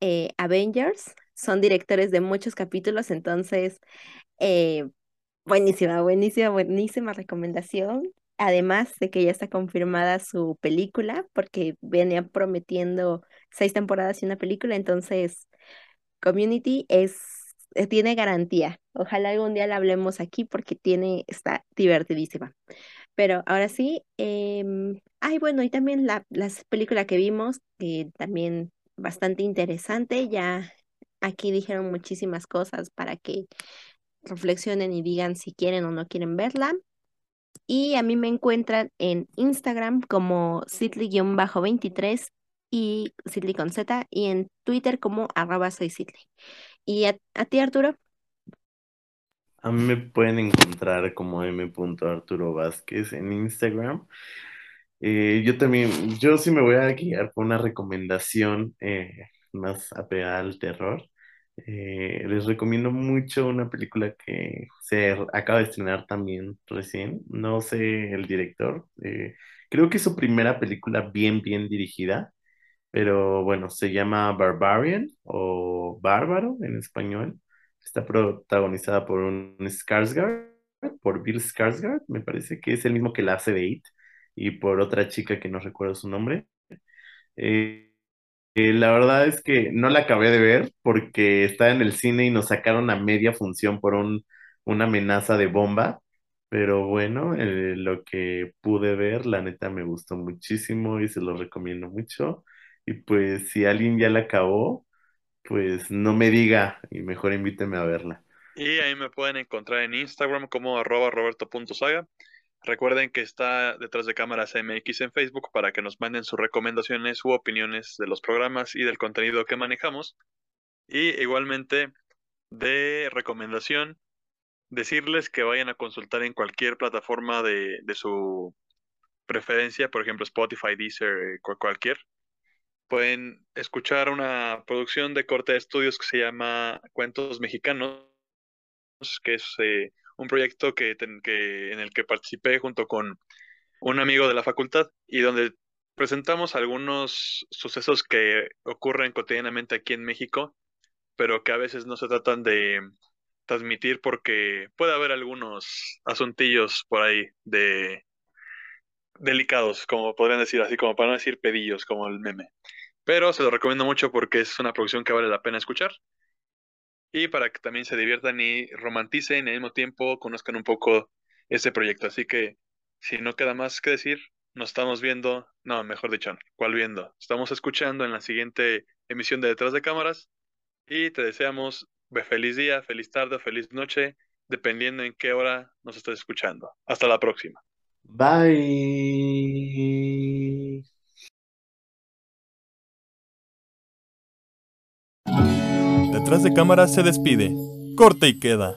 eh, Avengers, son directores de muchos capítulos, entonces, eh, buenísima, buenísima, buenísima recomendación. Además de que ya está confirmada su película, porque venía prometiendo seis temporadas y una película, entonces Community es, eh, tiene garantía. Ojalá algún día la hablemos aquí porque tiene, está divertidísima. Pero ahora sí, em, ay, bueno, y también la, las películas que vimos, que también bastante interesante, ya aquí dijeron muchísimas cosas para que reflexionen y digan si quieren o no quieren verla. Y a mí me encuentran en Instagram como Sidley-23 y Sidley y en Twitter como arroba soy. ¿Y a ti, Arturo? Me pueden encontrar como M. Arturo Vázquez en Instagram. Eh, yo también, yo sí me voy a guiar por una recomendación eh, más apegada al terror. Eh, les recomiendo mucho una película que se acaba de estrenar también recién. No sé el director. creo que es su primera película bien, bien dirigida. Pero bueno, se llama Barbarian o Bárbaro en español. Está protagonizada por un Skarsgård, por Bill Skarsgård, me parece que es el mismo que la hace de It, y por otra chica que no recuerdo su nombre. Eh, eh, la verdad es que no la acabé de ver porque estaba en el cine y nos sacaron a media función por un, una amenaza de bomba. Pero bueno, eh, lo que pude ver, la neta me gustó muchísimo y se lo recomiendo mucho. Y pues si alguien ya la acabó, pues no me diga y mejor invíteme a verla. Y ahí me pueden encontrar en Instagram como arroba roberto.saga. Recuerden que está detrás de cámaras MX en Facebook para que nos manden sus recomendaciones u opiniones de los programas y del contenido que manejamos. Y igualmente de recomendación, decirles que vayan a consultar en cualquier plataforma de, de su preferencia, por ejemplo Spotify, Deezer, eh, cualquier. Pueden escuchar una producción de corte de estudios que se llama Cuentos Mexicanos, que es eh, un proyecto que, que, en el que participé junto con un amigo de la facultad y donde presentamos algunos sucesos que ocurren cotidianamente aquí en México, pero que a veces no se tratan de transmitir porque puede haber algunos asuntillos por ahí de delicados, como podrían decir así, como para no decir pedillos, como el meme. Pero se lo recomiendo mucho porque es una producción que vale la pena escuchar y para que también se diviertan y romanticen y al mismo tiempo conozcan un poco este proyecto. Así que si no queda más que decir, nos estamos viendo, no, mejor dicho, ¿cuál viendo? Estamos escuchando en la siguiente emisión de Detrás de Cámaras y te deseamos feliz día, feliz tarde, feliz noche, dependiendo en qué hora nos estés escuchando. Hasta la próxima. Bye. Detrás de cámaras se despide. Corte y queda.